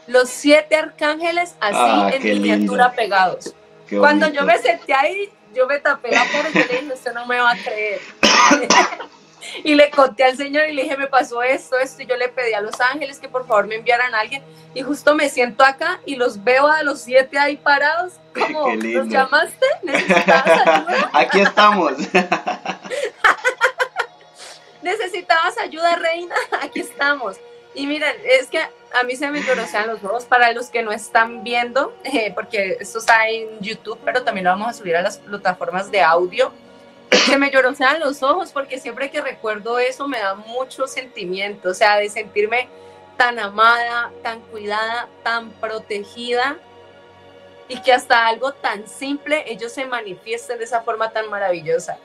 Los siete arcángeles así ah, en miniatura pegados. Cuando yo me senté ahí, yo me tapé la cara y le dije, usted no me va a creer. y le conté al Señor y le dije, me pasó esto, esto, y yo le pedí a los ángeles que por favor me enviaran a alguien, y justo me siento acá y los veo a los siete ahí parados, como, ¿los llamaste? Aquí estamos. ¿Necesitabas ayuda, reina? Aquí estamos. Y miren, es que a mí se me llorosean los ojos para los que no están viendo, eh, porque esto está en YouTube, pero también lo vamos a subir a las plataformas de audio que me llorosean los ojos porque siempre que recuerdo eso me da mucho sentimiento, o sea, de sentirme tan amada, tan cuidada, tan protegida y que hasta algo tan simple ellos se manifiesten de esa forma tan maravillosa.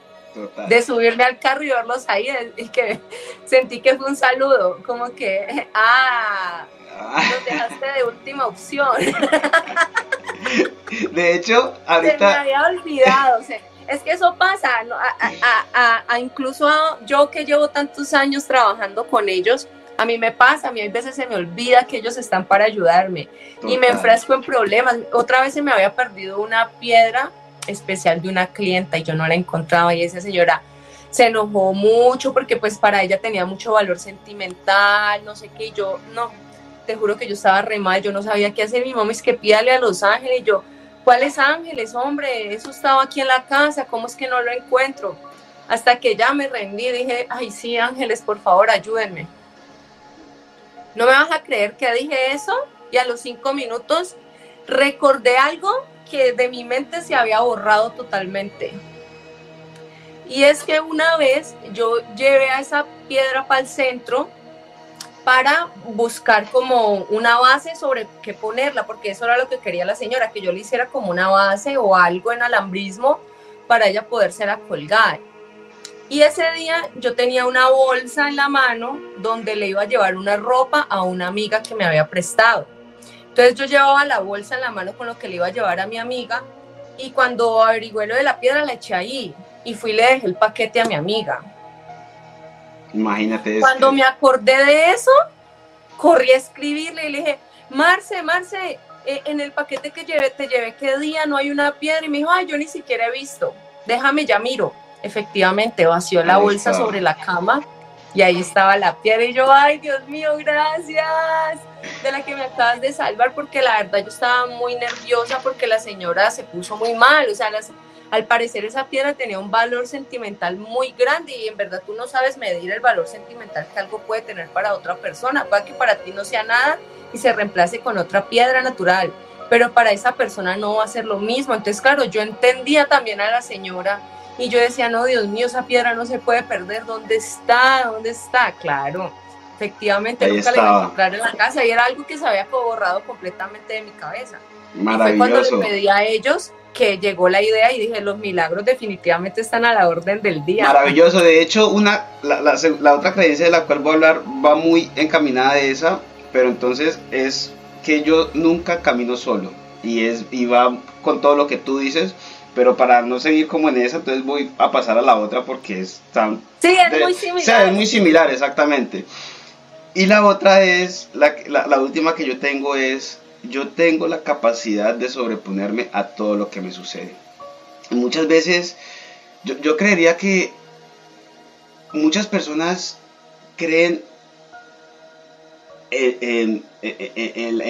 De subirme al carro y verlos ahí y que sentí que fue un saludo, como que, ah, nos dejaste de última opción. De hecho, ahorita... Se me había olvidado, o sea, es que eso pasa, a, incluso yo que llevo tantos años trabajando con ellos, a mí me pasa, a mí a veces se me olvida que ellos están para ayudarme y me enfrasco en problemas. Otra vez se me había perdido una piedra especial de una clienta y yo no la encontraba y esa señora se enojó mucho porque pues para ella tenía mucho valor sentimental, no sé qué, y yo no, te juro que yo estaba re mal, yo no sabía qué hacer, mi mamá es que pídale a Los Ángeles, y yo, ¿cuáles ángeles, hombre? Eso estaba aquí en la casa, ¿cómo es que no lo encuentro? Hasta que ya me rendí, dije, ay sí, ángeles, por favor, ayúdenme. No me vas a creer que dije eso y a los cinco minutos recordé algo que de mi mente se había borrado totalmente. Y es que una vez yo llevé a esa piedra para el centro para buscar como una base sobre qué ponerla, porque eso era lo que quería la señora, que yo le hiciera como una base o algo en alambrismo para ella poderse colgar. Y ese día yo tenía una bolsa en la mano donde le iba a llevar una ropa a una amiga que me había prestado. Entonces yo llevaba la bolsa en la mano con lo que le iba a llevar a mi amiga y cuando averigüé lo de la piedra la eché ahí y fui y le dejé el paquete a mi amiga. Imagínate. Cuando me acordé de eso, corrí a escribirle y le dije, Marce, Marce, eh, en el paquete que llevé, te llevé qué día, no hay una piedra. Y me dijo, ay, yo ni siquiera he visto. Déjame, ya miro. Efectivamente, vació la bolsa sobre la cama y ahí estaba la piedra. Y yo, ay, Dios mío, gracias de la que me acabas de salvar, porque la verdad yo estaba muy nerviosa porque la señora se puso muy mal. O sea, las, al parecer esa piedra tenía un valor sentimental muy grande y en verdad tú no sabes medir el valor sentimental que algo puede tener para otra persona. Puede que para ti no sea nada y se reemplace con otra piedra natural, pero para esa persona no va a ser lo mismo. Entonces, claro, yo entendía también a la señora y yo decía, no, Dios mío, esa piedra no se puede perder. ¿Dónde está? ¿Dónde está? Claro. Efectivamente, nunca la iba a encontrar en la casa y era algo que se había borrado completamente de mi cabeza. Maravilloso. Y fue cuando le pedí a ellos que llegó la idea y dije, los milagros definitivamente están a la orden del día. Maravilloso, de hecho, una, la, la, otra creencia de la cual voy a hablar va muy encaminada de esa, pero entonces es que yo nunca camino solo y, es, y va con todo lo que tú dices, pero para no seguir como en esa, entonces voy a pasar a la otra porque es tan... Sí, es muy similar. O sea, es muy similar, exactamente. Y la otra es, la, la última que yo tengo es yo tengo la capacidad de sobreponerme a todo lo que me sucede. muchas veces yo, creería que muchas personas creen en,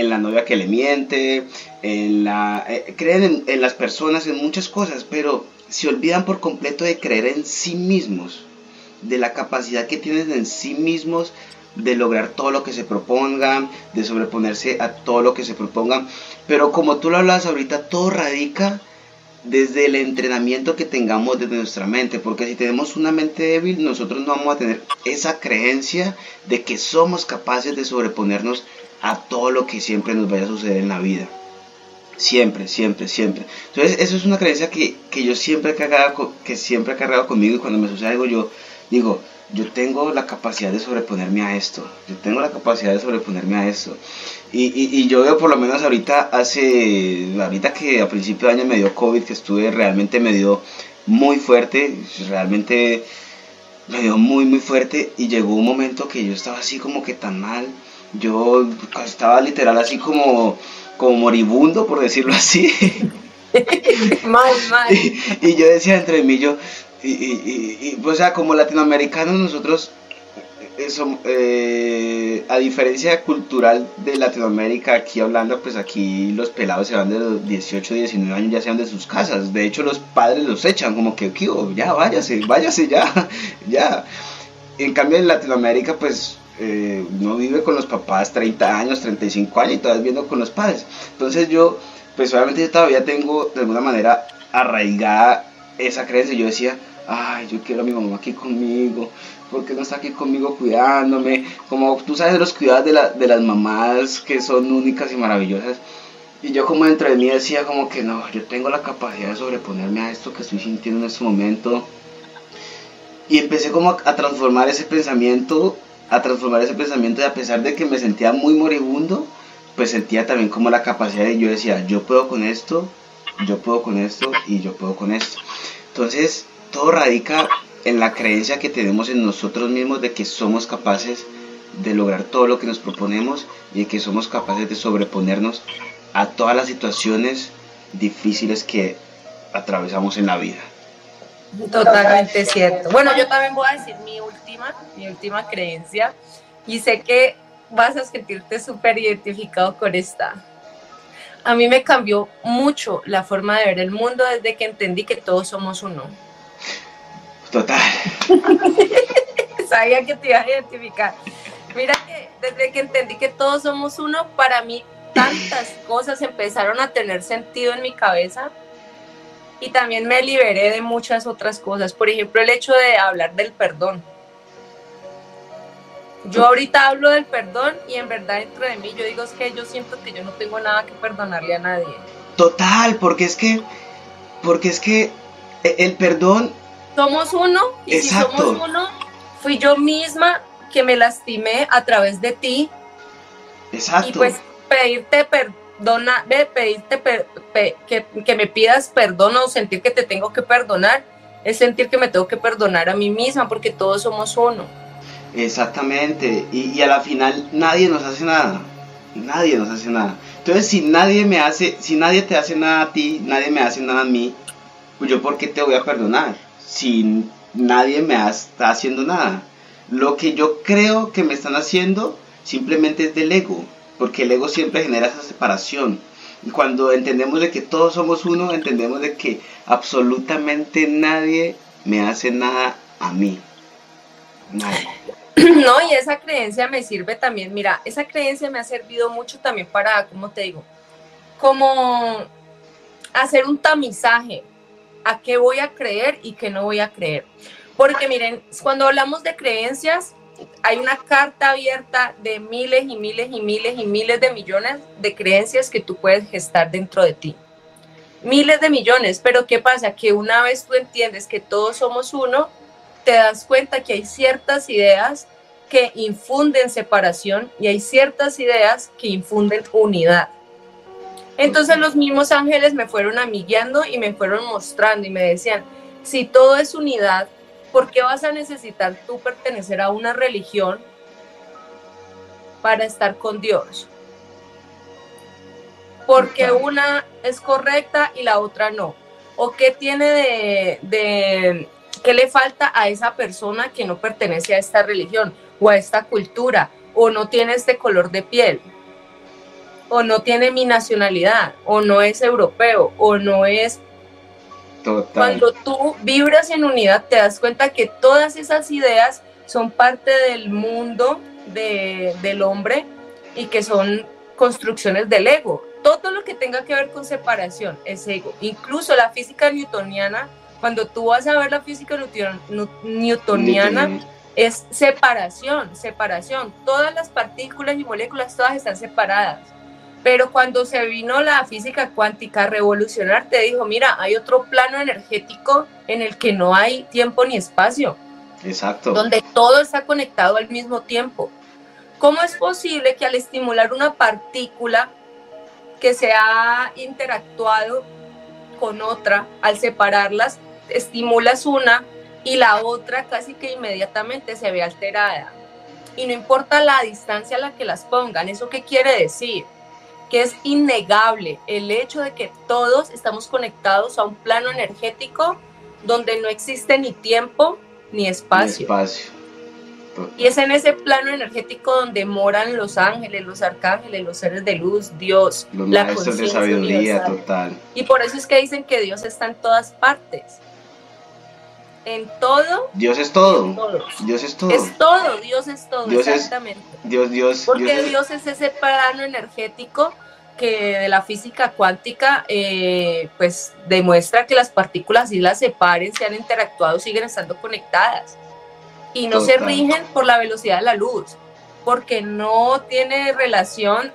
la novia que le miente, en la, creen en, las personas, en muchas cosas, pero se olvidan por completo de creer en sí mismos, de la capacidad que tienen en sí mismos de lograr todo lo que se propongan, de sobreponerse a todo lo que se propongan. Pero como tú lo hablas ahorita, todo radica desde el entrenamiento que tengamos desde nuestra mente, porque si tenemos una mente débil, nosotros no vamos a tener esa creencia de que somos capaces de sobreponernos a todo lo que siempre nos vaya a suceder en la vida. Siempre, siempre, siempre. Entonces, eso es una creencia que, yo siempre he, cargado, que siempre he cargado conmigo y cuando me sucede algo yo digo, yo tengo la capacidad de sobreponerme a esto, yo tengo la capacidad de sobreponerme a esto. Y, y, yo veo por lo menos ahorita, hace, ahorita que a principio de año me dio COVID, que estuve realmente me dio muy fuerte, realmente me dio muy, muy fuerte y llegó un momento que yo estaba así como que tan mal, yo estaba literal así como, como moribundo, por decirlo así. mal, mal. Y, y, yo decía entre mí, yo, y, y, o sea, como latinoamericanos nosotros, eso, eh, eh, a diferencia cultural de Latinoamérica, aquí hablando, pues aquí los pelados se van de los 18, 19 años, ya sean de sus casas. De hecho, los padres los echan, como que, ya, váyase, váyase ya, ya. En cambio, en Latinoamérica, pues eh, uno vive con los papás 30 años, 35 años y todavía viviendo con los padres. Entonces yo, pues obviamente yo todavía tengo de alguna manera arraigada esa creencia. Yo decía, ay, yo quiero a mi mamá aquí conmigo, porque no está aquí conmigo cuidándome? Como tú sabes los cuidados de, la, de las mamás que son únicas y maravillosas. Y yo como dentro de mí decía como que no, yo tengo la capacidad de sobreponerme a esto que estoy sintiendo en este momento. Y empecé como a, transformar ese pensamiento, a transformar ese pensamiento y a pesar de que me sentía muy moribundo, pues sentía también como la capacidad de yo decía, yo puedo con esto, yo puedo con esto y yo puedo con esto. Entonces, todo radica en la creencia que tenemos en nosotros mismos de que somos capaces de lograr todo lo que nos proponemos y de que somos capaces de sobreponernos a todas las situaciones difíciles que atravesamos en la vida. Totalmente cierto. Bueno, yo también voy a decir mi última, mi última creencia y sé que vas a sentirte súper identificado con esta. A mí me cambió mucho la forma de ver el mundo desde que entendí que todos somos uno. Total. Sabía que te ibas a identificar. Mira que desde que entendí que todos somos uno, para mí tantas cosas empezaron a tener sentido en mi cabeza y también me liberé de muchas otras cosas. Por ejemplo, el hecho de hablar del perdón. Yo ahorita hablo del perdón y en verdad dentro de mí yo digo es que yo siento que yo no tengo nada que perdonarle a nadie. Total, porque es que, porque es que e, el perdón... Somos uno y si somos uno, fui yo misma que me lastimé a través de ti. Exacto. Y pues pedirte perdona, pedirte que, que me pidas perdón o sentir que te tengo que perdonar, es sentir que me tengo que perdonar a mí misma porque todos somos uno. Exactamente, y, y, a la final nadie nos hace nada, nadie nos hace nada. Entonces si nadie me hace, si nadie te hace nada a ti, nadie me hace nada a mí, pues yo por qué te voy a perdonar si nadie me está haciendo nada. Lo que yo creo que me están haciendo simplemente es del ego, porque el ego siempre genera esa separación. Y cuando entendemos de que todos somos uno, entendemos de que absolutamente nadie me hace nada a mí. Nadie. No, y esa creencia me sirve también, mira, esa creencia me ha servido mucho también para, ¿cómo te digo? Como hacer un tamizaje a qué voy a creer y qué no voy a creer. Porque miren, cuando hablamos de creencias, hay una carta abierta de miles y miles y miles y miles de millones de creencias que tú puedes gestar dentro de ti. Miles de millones, pero ¿qué pasa? Que una vez tú entiendes que todos somos uno, te das cuenta que hay ciertas ideas que infunden separación y hay ciertas ideas que infunden unidad. Entonces los mismos ángeles me fueron amigueando y me fueron mostrando y me decían, si todo es unidad, ¿por qué vas a necesitar tú pertenecer a una religión para estar con Dios? Porque una es correcta y la otra no. ¿O qué tiene de, de ¿Qué le falta a esa persona que no pertenece a esta religión o a esta cultura o no tiene este color de piel? O no tiene mi nacionalidad, o no es europeo, o no es... Total. Cuando tú vibras en unidad, te das cuenta que todas esas ideas son parte del mundo del hombre y que son construcciones del ego. Todo lo que tenga que ver con separación es ego. Incluso la física newtoniana cuando tú vas a ver la física newtoniana, es separación, separación. Todas las partículas y moléculas, todas están separadas. Pero cuando se vino la física cuántica a revolucionar, te dijo, mira, hay otro plano energético en el que no hay tiempo ni espacio. Exacto. Donde todo está conectado al mismo tiempo. ¿Cómo es posible que al estimular una partícula que se ha interactuado con otra, al separarlas, estimulas una y la otra casi que inmediatamente se ve alterada. Y no importa la distancia a la que las pongan, ¿eso qué quiere decir? Que es innegable el hecho de que todos estamos conectados a un plano energético donde no existe ni tiempo ni espacio. espacio. Y es en ese plano energético donde moran los ángeles, los arcángeles, los seres de luz, Dios, los la maestros de sabiduría total. Y por eso es que dicen que Dios está en todas partes en todo. Dios es todo. Dios es todo. Es todo, Dios es todo, exactamente. Dios, Dios. Porque Dios es, ese plano energético que de la física cuántica eh, pues demuestra que las partículas si las separen, se han interactuado, siguen estando conectadas y no se rigen por la velocidad de la luz, porque no tiene relación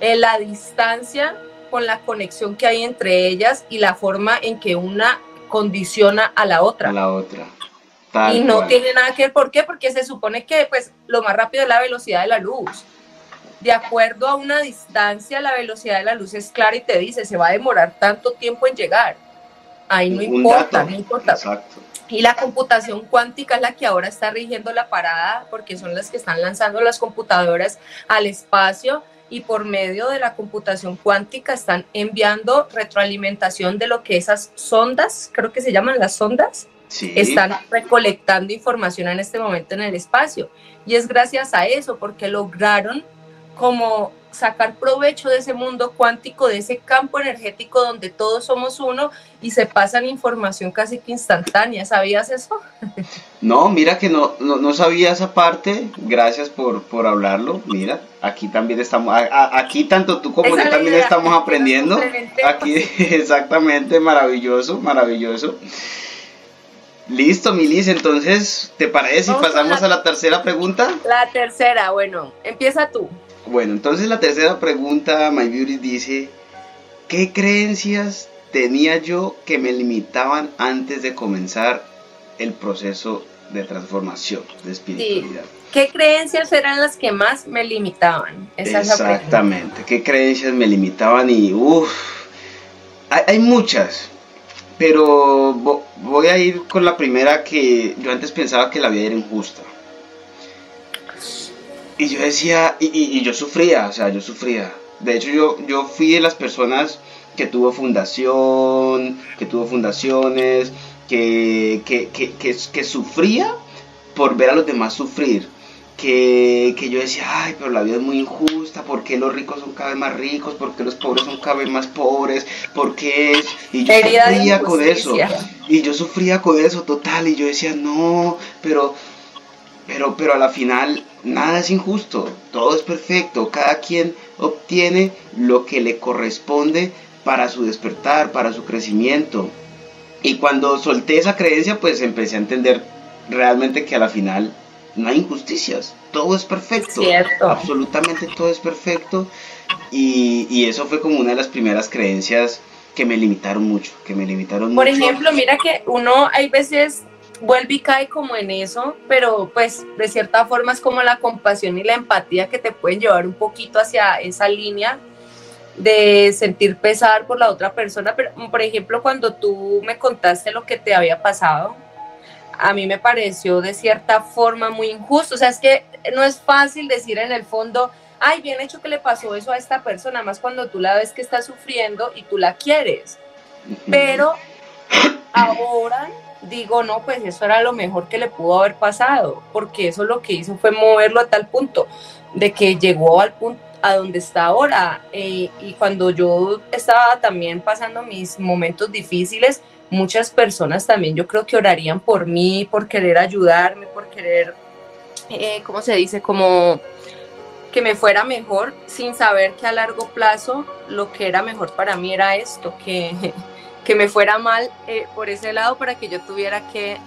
eh, la distancia con la conexión que hay entre ellas y la forma en que una condiciona a la otra. A la otra. y no tiene nada que ver, ¿por qué? Porque se supone que pues lo más rápido es la velocidad de la luz. de acuerdo a una distancia, la velocidad de la luz es clara y te dice, se va a demorar tanto tiempo en llegar. Ahí no importa, no importa. Exacto. Y la computación cuántica es la que ahora está rigiendo la parada porque son las que están lanzando las computadoras al espacio y por medio de la computación cuántica están enviando retroalimentación de lo que esas sondas, creo que se llaman las sondas, están recolectando información en este momento en el espacio. Y es gracias a eso, porque lograron como sacar provecho de ese mundo cuántico, de ese campo energético donde todos somos uno y se pasan información casi que instantánea. ¿Sabías eso? No, mira que no, no, sabía esa parte. Gracias por, por hablarlo. Mira, aquí también estamos, aquí tanto tú como yo también estamos aprendiendo. Aquí, exactamente, maravilloso, maravilloso. Listo, Milis, entonces, ¿te parece si pasamos a la tercera pregunta? La tercera, bueno, empieza tú. Bueno, entonces la tercera pregunta, My Beauty dice, ¿qué creencias tenía yo que me limitaban antes de comenzar el proceso de transformación, de espiritualidad? ¿Qué creencias eran las que más me limitaban? Exactamente, ¿qué creencias me limitaban? Y uff, hay, muchas, pero voy a ir con la primera que yo antes pensaba que la vida era injusta. Y yo decía, y, yo sufría, o sea, yo sufría. De hecho, yo, yo fui de las personas que tuvo fundación, que tuvo fundaciones, que, que, que, que, sufría por ver a los demás sufrir. Que, que, yo decía, ay, pero la vida es muy injusta, ¿por qué los ricos son cada vez más ricos? ¿Por qué los pobres son cada vez más pobres? ¿Por qué es? Y yo sufría con eso. Y yo sufría con eso total, y yo decía, no, pero, pero, pero a la final nada es injusto, todo es perfecto, cada quien obtiene lo que le corresponde para su despertar, para su crecimiento. Y cuando solté esa creencia, pues empecé a entender realmente que a la final no hay injusticias, todo es perfecto, absolutamente todo es perfecto. Y, y, eso fue como una de las primeras creencias que me limitaron mucho, que me limitaron Por ejemplo, mira que uno hay veces vuelve y cae como en eso, pero pues de cierta forma es como la compasión y la empatía que te pueden llevar un poquito hacia esa línea de sentir pesar por la otra persona. Pero, por ejemplo, cuando tú me contaste lo que te había pasado, a mí me pareció de cierta forma muy injusto. O sea, es que no es fácil decir en el fondo, ay, bien hecho que le pasó eso a esta persona, más cuando tú la ves que está sufriendo y tú la quieres. Pero ahora digo, no, pues eso era lo mejor que le pudo haber pasado, porque eso lo que hizo fue moverlo a tal punto de que llegó al punto a donde está ahora. Eh, y cuando yo estaba también pasando mis momentos difíciles, muchas personas también yo creo que orarían por mí, por querer ayudarme, por querer, eh, ¿cómo se dice? Como que me fuera mejor sin saber que a largo plazo lo que era mejor para mí era esto, que que me fuera mal eh, por ese lado para que yo tuviera que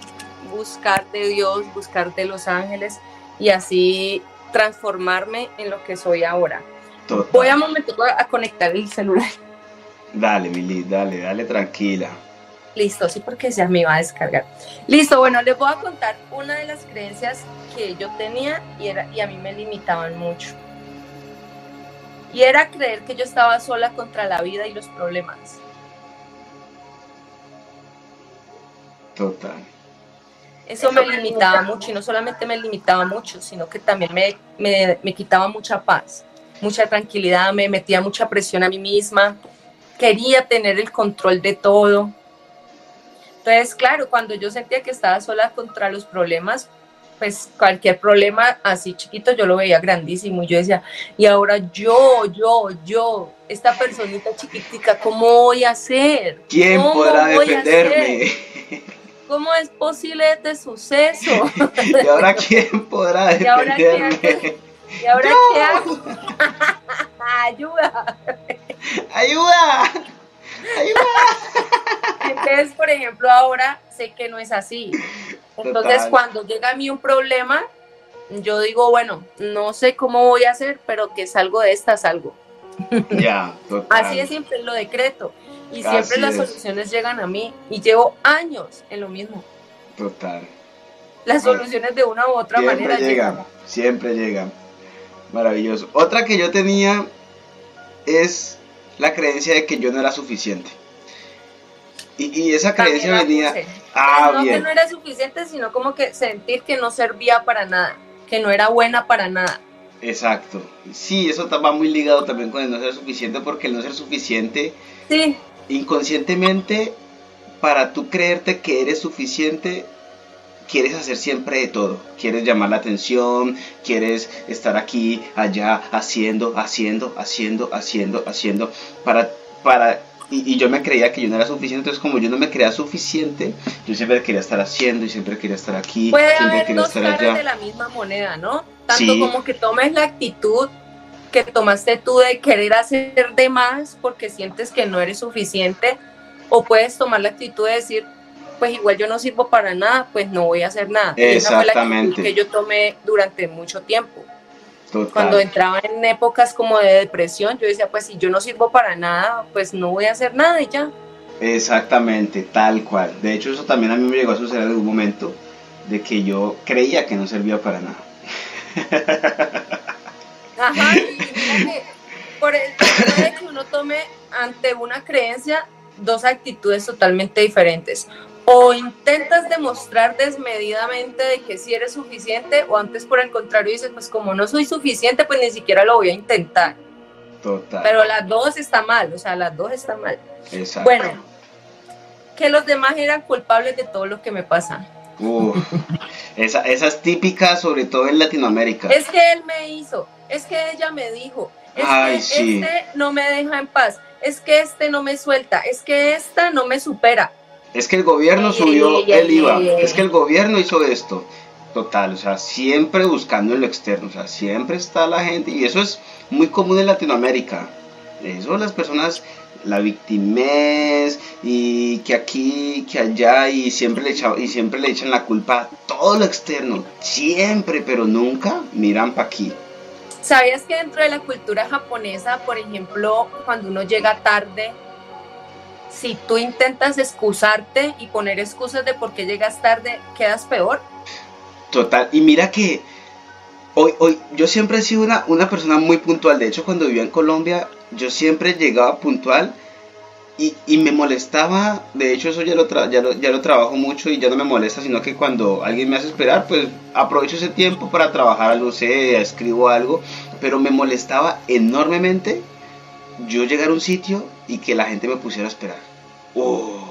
buscar de Dios, buscar de los ángeles y así transformarme en lo que soy ahora. Voy a un momento a conectar el celular. Dale, Mili, dale, dale tranquila. Listo, sí, porque ya me iba a descargar. Listo, bueno, les voy a contar una de las creencias que yo tenía y, era, y a mí me limitaban mucho. Y era creer que yo estaba sola contra la vida y los problemas. Total. Eso me limitaba mucho y no solamente me limitaba mucho, sino que también me, me, quitaba mucha paz, mucha tranquilidad, me metía mucha presión a mí misma, quería tener el control de todo. Entonces, claro, cuando yo sentía que estaba sola contra los problemas, pues cualquier problema así chiquito yo lo veía grandísimo y yo decía, y ahora yo, yo, yo, esta personita chiquitica, ¿cómo voy a hacer? ¿Quién podrá defenderme? ¿Cómo es posible este suceso? ¿Y ahora quién podrá defenderme? ¿Y ahora qué hago? ¡Ayuda! ¡Ayuda! Entonces, por ejemplo, ahora sé que no es así. Entonces, cuando llega a mí un problema, yo digo, bueno, no sé cómo voy a hacer, pero que salgo de esta, salgo. Ya, Así es siempre lo decreto. Y siempre las soluciones llegan a mí y llevo años en lo mismo. Total. Las soluciones de una u otra manera llegan, Siempre llegan. Maravilloso. Otra que yo tenía es la creencia de que yo no era suficiente. Y, esa creencia venía... Ah, no que no era suficiente, sino como que sentir que no servía para nada, que no era buena para nada. Exacto. Sí, eso va muy ligado también con el no ser suficiente, porque el no ser suficiente, sí. inconscientemente, para tú creerte que eres suficiente, quieres hacer siempre de todo. Quieres llamar la atención, quieres estar aquí, allá, haciendo, haciendo, haciendo, haciendo, haciendo, para, para y, yo me creía que yo no era suficiente, entonces como yo no me creía suficiente, yo siempre quería estar haciendo y siempre quería estar aquí, Puede siempre haber dos caras de la misma moneda, ¿no? Tanto como que tomes la actitud que tomaste tú de querer hacer de más porque sientes que no eres suficiente, o puedes tomar la actitud de decir, pues igual yo no sirvo para nada, pues no voy a hacer nada. Exactamente. Esa que yo tomé durante mucho tiempo. Cuando entraba en épocas como de depresión, yo decía, pues si yo no sirvo para nada, pues no voy a hacer nada y ya. Exactamente, tal cual. De hecho, eso también a mí me llegó a suceder en algún momento, de que yo creía que no servía para nada. Ajá, y que por el hecho de que uno tome ante una creencia dos actitudes totalmente diferentes o intentas demostrar desmedidamente de que sí eres suficiente o antes por el contrario dices, pues como no soy suficiente, pues ni siquiera lo voy a intentar. Total. Pero las dos está mal, o sea, las dos están mal. Exacto. Bueno, que los demás eran culpables de todo lo que me pasa. esa, esa es típica, sobre todo en Latinoamérica. Es que él me hizo, es que ella me dijo, es que este no me deja en paz, es que este no me suelta, es que esta no me supera. Es que el gobierno subió el IVA, es que el gobierno hizo esto. Total, o sea, siempre buscando en lo externo, o sea, siempre está la gente, y eso es muy común en Latinoamérica. Eso las personas, la victimez, y que aquí, que allá, y siempre le, echan, y siempre le echan la culpa a todo lo externo, siempre, pero nunca miran para aquí. ¿Sabías que dentro de la cultura japonesa, por ejemplo, cuando uno llega tarde, si tú intentas excusarte y poner excusas de por qué llegas tarde, quedas peor. Total, y mira que hoy, hoy yo siempre he sido una, una persona muy puntual, de hecho cuando vivía en Colombia yo siempre llegaba puntual y, y me molestaba, de hecho eso ya lo, ya, lo, ya lo trabajo mucho y ya no me molesta, sino que cuando alguien me hace esperar, pues aprovecho ese tiempo para trabajar algo, sé, escribo algo, pero me molestaba enormemente yo llegar a un sitio y que la gente me pusiera a esperar. Oh.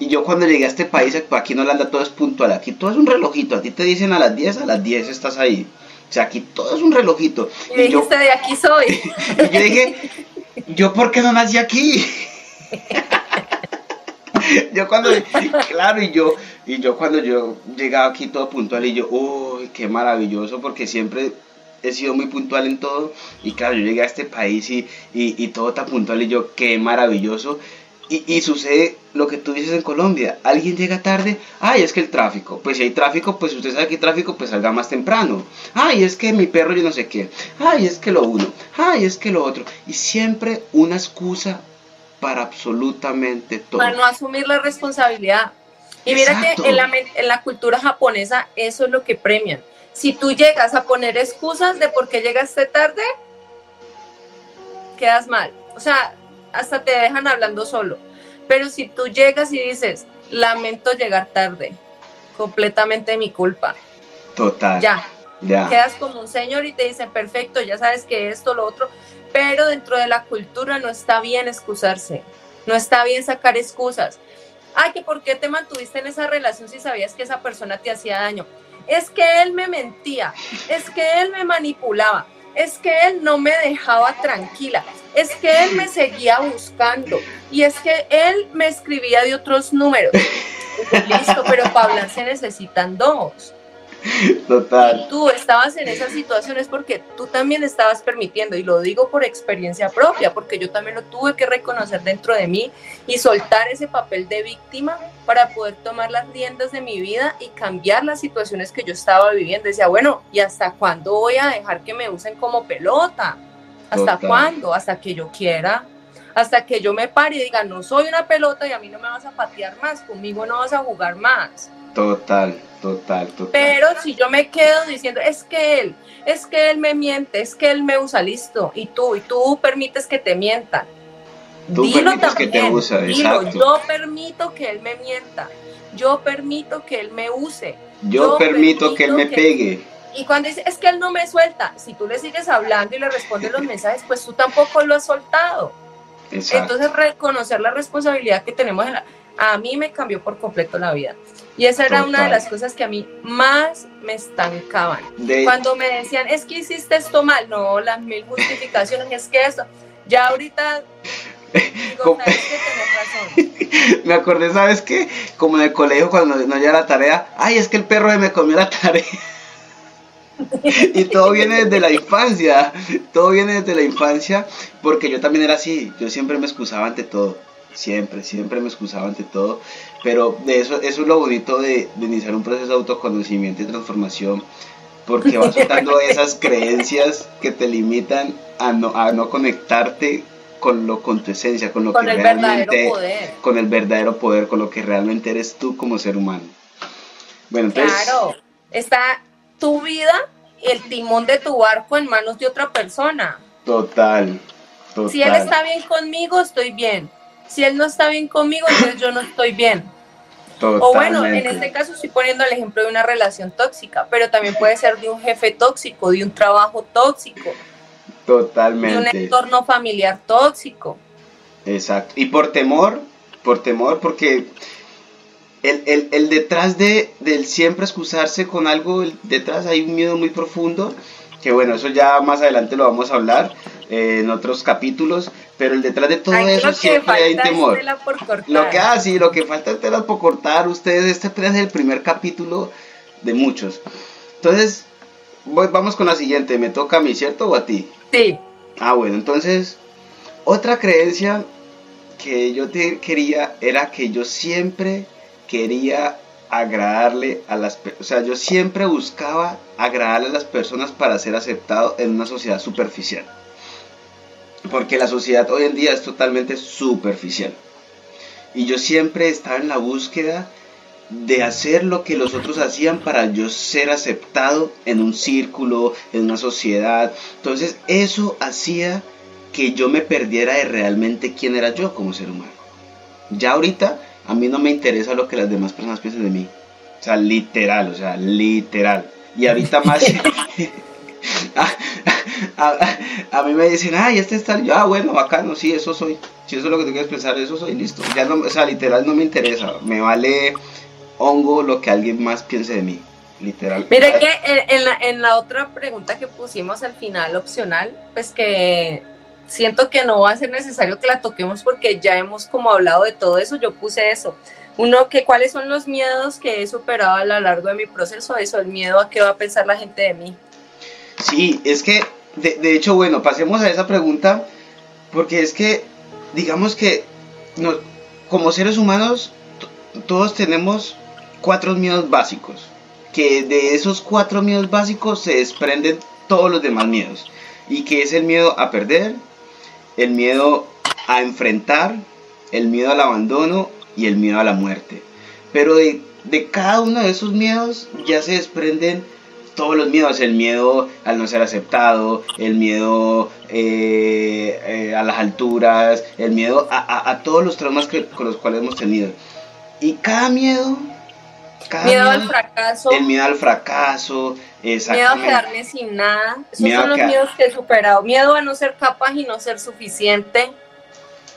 Y yo cuando llegué a este país, aquí no anda todo es puntual, aquí todo es un relojito, a ti te dicen a las 10, a las 10 estás ahí. O sea, aquí todo es un relojito. Y, y yo, de aquí soy. y yo dije, ¿yo por qué no nací aquí? yo cuando, claro, y yo, y yo cuando yo llegaba aquí todo puntual y yo, uy, qué maravilloso, porque siempre he sido muy puntual en todo y claro, yo llegué a este país y, y, todo está puntual y yo, qué maravilloso. Y, y, sucede lo que tú dices en Colombia, alguien llega tarde, ay, es que el tráfico, pues si hay tráfico, pues usted sabe que hay tráfico, pues salga más temprano, ay, es que mi perro yo no sé qué, ay, es que lo uno, ay, es que lo otro, y siempre una excusa para absolutamente todo. Para no asumir la responsabilidad. Y mira que en la, en la cultura japonesa eso es lo que premian. Si tú llegas a poner excusas de por qué llegaste tarde, quedas mal. O sea, hasta te dejan hablando solo. Pero si tú llegas y dices, lamento llegar tarde, completamente mi culpa. Total. Ya. Ya. Quedas como un señor y te dicen, perfecto, ya sabes que esto, lo otro. Pero dentro de la cultura no está bien excusarse. No está bien sacar excusas. Ay, que por qué te mantuviste en esa relación si sabías que esa persona te hacía daño es que él me mentía, es que él me manipulaba, es que él no me dejaba tranquila, es que él me seguía buscando y es que él me escribía de otros números. Listo, pero para hablar se necesitan dos. Total. Y tú estabas en esas situaciones porque tú también estabas permitiendo, y lo digo por experiencia propia, porque yo también lo tuve que reconocer dentro de mí y soltar ese papel de víctima para poder tomar las riendas de mi vida y cambiar las situaciones que yo estaba viviendo. Decía, bueno, ¿y hasta cuándo voy a dejar que me usen como pelota? ¿Hasta cuándo? Hasta que yo quiera. Hasta que yo me pare y diga, no soy una pelota y a mí no me vas a patear más, conmigo no vas a jugar más. Total, Total, total. Pero si yo me quedo diciendo, es que él, es que él me miente, es que él me usa, listo, y tú, y tú permites que te mientan. Tú dilo permites que también, te usa, dilo, exacto. yo permito que él me mienta, yo permito que él me use. Yo, yo permito que él me pegue. Y cuando dice, es que él no me suelta, si tú le sigues hablando y le respondes los mensajes, pues tú tampoco lo has soltado. Exacto. Entonces, reconocer la responsabilidad que tenemos en la- a mí me cambió por completo la vida. Y esa era una de las cosas que a mí más me estancaban. De- Cuando me decían, es que hiciste esto mal, no, las mil justificaciones, es que esto, ya ahorita digo, ¿Cómo? sabes que tenés razón. Me acordé, ¿sabes qué? Como en el colegio cuando no llega la tarea, ay, es que el perro me comió la tarea. y todo viene desde la infancia, todo viene desde la infancia, porque yo también era así, yo siempre me excusaba ante todo, siempre, siempre me excusaba ante todo, pero de eso, eso es lo bonito de, de iniciar un proceso de autoconocimiento y transformación, porque vas soltando esas creencias que te limitan a no, a no conectarte con, lo, con tu esencia, con lo Con que el realmente poder. con el verdadero poder, con lo que realmente eres tú como ser humano. Bueno, entonces, Claro, está tu vida y el timón de tu barco en manos de otra persona. total, total. Si él está bien conmigo, estoy bien. Si él no está bien conmigo, entonces yo no estoy bien. O bueno, en totalmente. este caso estoy poniendo el ejemplo de una relación tóxica, pero también puede ser de un jefe tóxico, de un trabajo tóxico, de un Totalmente. entorno familiar tóxico. Exacto. Y por temor, por temor, porque el, el- el detrás de, del siempre excusarse con algo, el- detrás hay un miedo muy profundo, que bueno, eso ya más adelante lo vamos a hablar eh, en otros capítulos, pero el detrás de todo Aquí eso siempre hay temor. tela. Lo que ah, sí, lo que falta es telas por cortar. Ustedes, este es el primer capítulo de muchos. Entonces, voy, vamos con la siguiente. ¿Me toca a mí, cierto? ¿O a ti? Sí, Ah, bueno, entonces, otra creencia que yo te quería era que yo siempre quería agradarle a las personas. O sea, yo siempre buscaba agradarle a las personas para ser aceptado en una sociedad superficial. Porque la sociedad hoy en día es totalmente superficial. Y yo siempre estaba en la búsqueda de hacer lo que los otros hacían para yo ser aceptado en un círculo, en una sociedad. Entonces eso hacía que yo me perdiera de realmente quién era yo como ser humano. Ya ahorita a mí no me interesa lo que las demás personas piensen de mí. O sea, literal, o sea, literal. Y ahorita más... a, a- mí me dicen, ay, este está... Yo, ah, bueno, bacano, sí, eso soy. Si eso es lo que tú quieres pensar, eso soy, listo. Ya no, o sea, literal no me interesa. Me vale hongo lo que alguien más piense de mí. Literal. Mira que en la, en la otra pregunta que pusimos al final, opcional, pues que siento que no va a ser necesario que la toquemos porque ya hemos como hablado de todo eso, yo puse eso. Uno, que cuáles son los miedos que he superado a lo largo de mi proceso, eso, el miedo a qué va a pensar la gente de mí. Sí, es que, de, hecho, bueno, pasemos a esa pregunta, porque es que, digamos que, como seres humanos, todos tenemos cuatro miedos básicos, que de esos cuatro miedos básicos se desprenden todos los demás miedos, y que es el miedo a perder, el miedo a enfrentar, el miedo al abandono y el miedo a la muerte. Pero de, de cada uno de esos miedos ya se desprenden todos los miedos, el miedo al no ser aceptado, el miedo eh, eh, a las alturas, el miedo a, a- a todos los traumas que, con los cuales hemos tenido. Y cada miedo, cada Miedo al fracaso, el miedo al fracaso, miedo a quedarme sin nada. Esos Miedo son los miedos que he superado. Miedo a no ser capaz y no ser suficiente.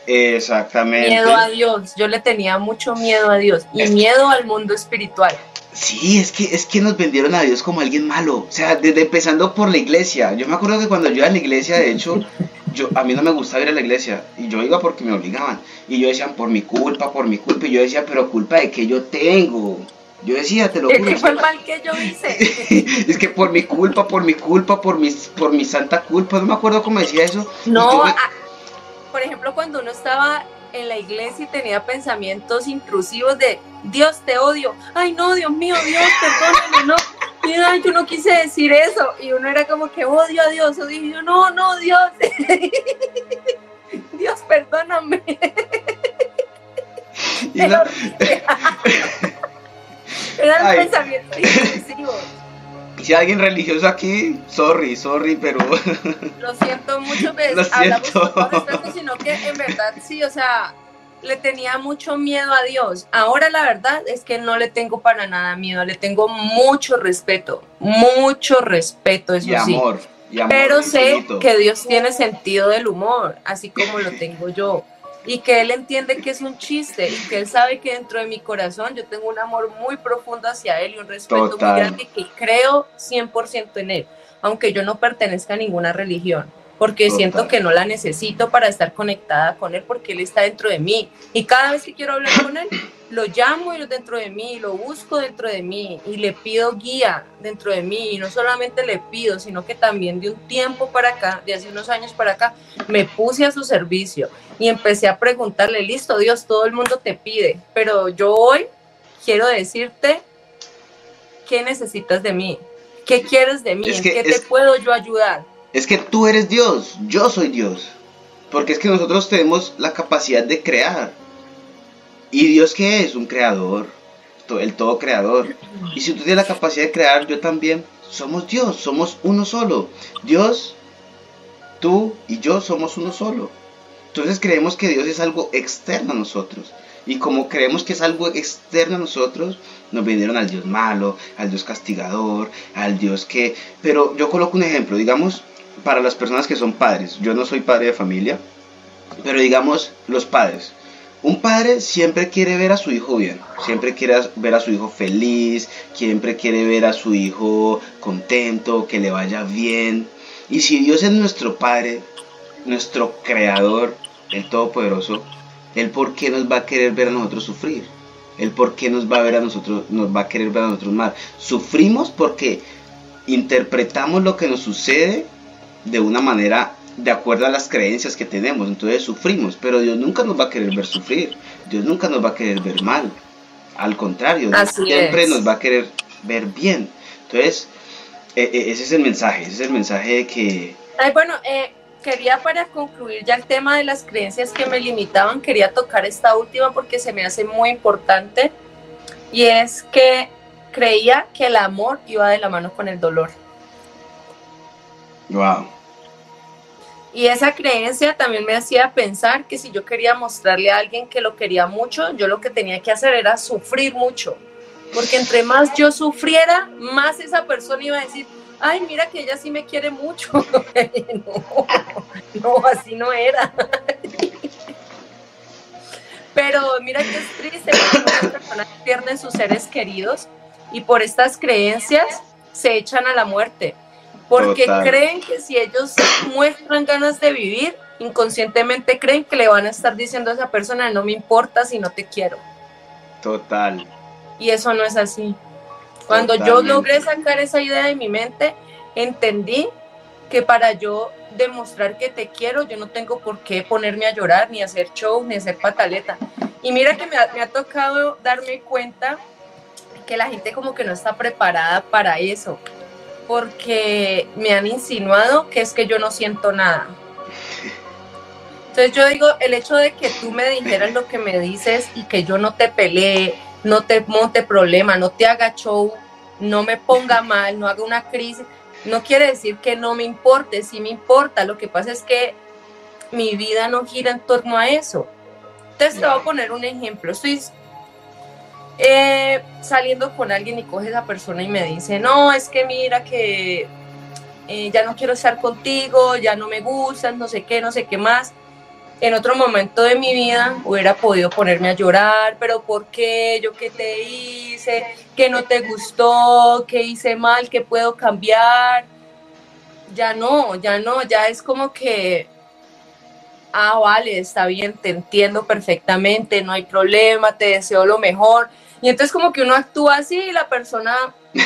Exactamente. Miedo a Dios. Yo le tenía mucho miedo a Dios y Es- miedo al mundo espiritual. Sí, es que, es que nos vendieron a Dios como alguien malo. O sea, desde empezando por la iglesia. Yo me acuerdo que cuando yo iba a la iglesia, de hecho, yo, a mí no me gustaba ir a la iglesia. Y yo iba porque me obligaban. Y yo decían, por mi culpa, por mi culpa. Y yo decía, pero culpa de que yo tengo. Yo decía, te lo juro. ¿Qué es fue que- el mal que yo hice? es que por mi culpa, por mi culpa, por mi, por mi santa culpa. No me acuerdo cómo decía eso. Yo No, ah, por ejemplo, cuando uno estaba en la iglesia y tenía pensamientos intrusivos de Dios te odio, ay no, Dios mío, Dios, perdóname, no, ay, yo no quise decir eso, y uno era como que odio a Dios, odio, y yo, no, no, Dios, Dios, perdóname. y no- Eran pensamientos intrusivos. Si alguien religioso aquí, sorry, sorry, pero... Lo siento mucho, que pues, hablamos con respeto, sino que en verdad sí, o sea, le tenía mucho miedo a Dios. Ahora la verdad es que no le tengo para nada miedo, le tengo mucho respeto, mucho respeto, eso y amor, Y amor Pero sé que Dios tiene sentido del humor, así como lo tengo yo. Y que Él entiende que es un chiste y que Él sabe que dentro de mi corazón yo tengo un amor muy profundo hacia Él y un respeto muy grande que creo 100% en Él, aunque yo no pertenezca a ninguna religión porque siento que no la necesito para estar conectada con él, porque él está dentro de mí. Y cada vez que quiero hablar con él, lo llamo y lo dentro de mí, lo busco dentro de mí y le pido guía dentro de mí. Y no solamente le pido, sino que también de un tiempo para acá, de hace unos años para acá, me puse a su servicio y empecé a preguntarle, listo, Dios, todo el mundo te pide, pero yo hoy quiero decirte qué necesitas de mí, qué quieres de mí, en qué te puedo yo ayudar es que tú eres Dios, yo soy Dios. Porque es que nosotros tenemos la capacidad de crear. ¿Y Dios qué es? Un creador, el todo creador. Y si tú tienes la capacidad de crear, yo también. Somos Dios, somos uno solo. Dios, tú y yo somos uno solo. Entonces creemos que Dios es algo externo a nosotros. Y como creemos que es algo externo a nosotros, nos vinieron al Dios malo, al Dios castigador, al Dios que... Pero yo coloco un ejemplo, digamos, para las personas que son padres. Yo no soy padre de familia, pero digamos los padres. Un padre siempre quiere ver a su hijo bien, siempre quiere ver a su hijo feliz, siempre quiere ver a su hijo contento, que le vaya bien. Y si Dios es nuestro Padre, nuestro Creador, el Todopoderoso, el por qué nos va a querer ver a nosotros sufrir, el por qué nos va a ver a nosotros, nos va a querer ver a nosotros mal. Sufrimos porque interpretamos lo que nos sucede de una manera de acuerdo a las creencias que tenemos. Entonces sufrimos, pero Dios nunca nos va a querer ver sufrir. Dios nunca nos va a querer ver mal. Al contrario, Dios siempre nos va a querer ver bien. Entonces, e, e, ese es el mensaje, ese es el mensaje de que... Ay, bueno, eh, quería para concluir ya el tema de las creencias que me limitaban, quería tocar esta última porque se me hace muy importante y es que creía que el amor iba de la mano con el dolor. Wow. Y esa creencia también me hacía pensar que si yo quería mostrarle a alguien que lo quería mucho, yo lo que tenía que hacer era sufrir mucho. Porque entre más yo sufriera, más esa persona iba a decir, ay, mira que ella sí me quiere mucho. no, no, así no era. Pero mira que es triste cuando las personas pierden sus seres queridos y por estas creencias se echan a la muerte porque creen que si ellos muestran ganas de vivir, inconscientemente creen que le van a estar diciendo a esa persona, no me importa si no te quiero. Total. Y eso no es así. Cuando yo logré sacar esa idea de mi mente, entendí que para yo demostrar que te quiero, yo no tengo por qué ponerme a llorar, ni hacer show, ni hacer pataleta. Y mira que me ha, me ha tocado darme cuenta que la gente como que no está preparada para eso porque me han insinuado que es que yo no siento nada. Entonces yo digo, el hecho de que tú me dijeras lo que me dices y que yo no te pelee, no te monte problema, no te haga show, no me ponga mal, no haga una crisis, no quiere decir que no me importe, sí me importa. Lo que pasa es que mi vida no gira en torno a eso. Entonces te voy a poner un ejemplo. Estoy eh, saliendo con alguien y coge esa persona y me dice, no, es que mira que eh, ya no quiero estar contigo, ya no me gustas, no sé qué, no sé qué más. En otro momento de mi vida hubiera podido ponerme a llorar, pero ¿por qué? ¿Yo qué te hice? ¿Qué no te gustó? ¿Qué hice mal? ¿Qué puedo cambiar? Ya no, ya no, ya es como que ah, vale, está bien, te entiendo perfectamente, no hay problema, te deseo lo mejor. Y entonces como que uno actúa así y la persona...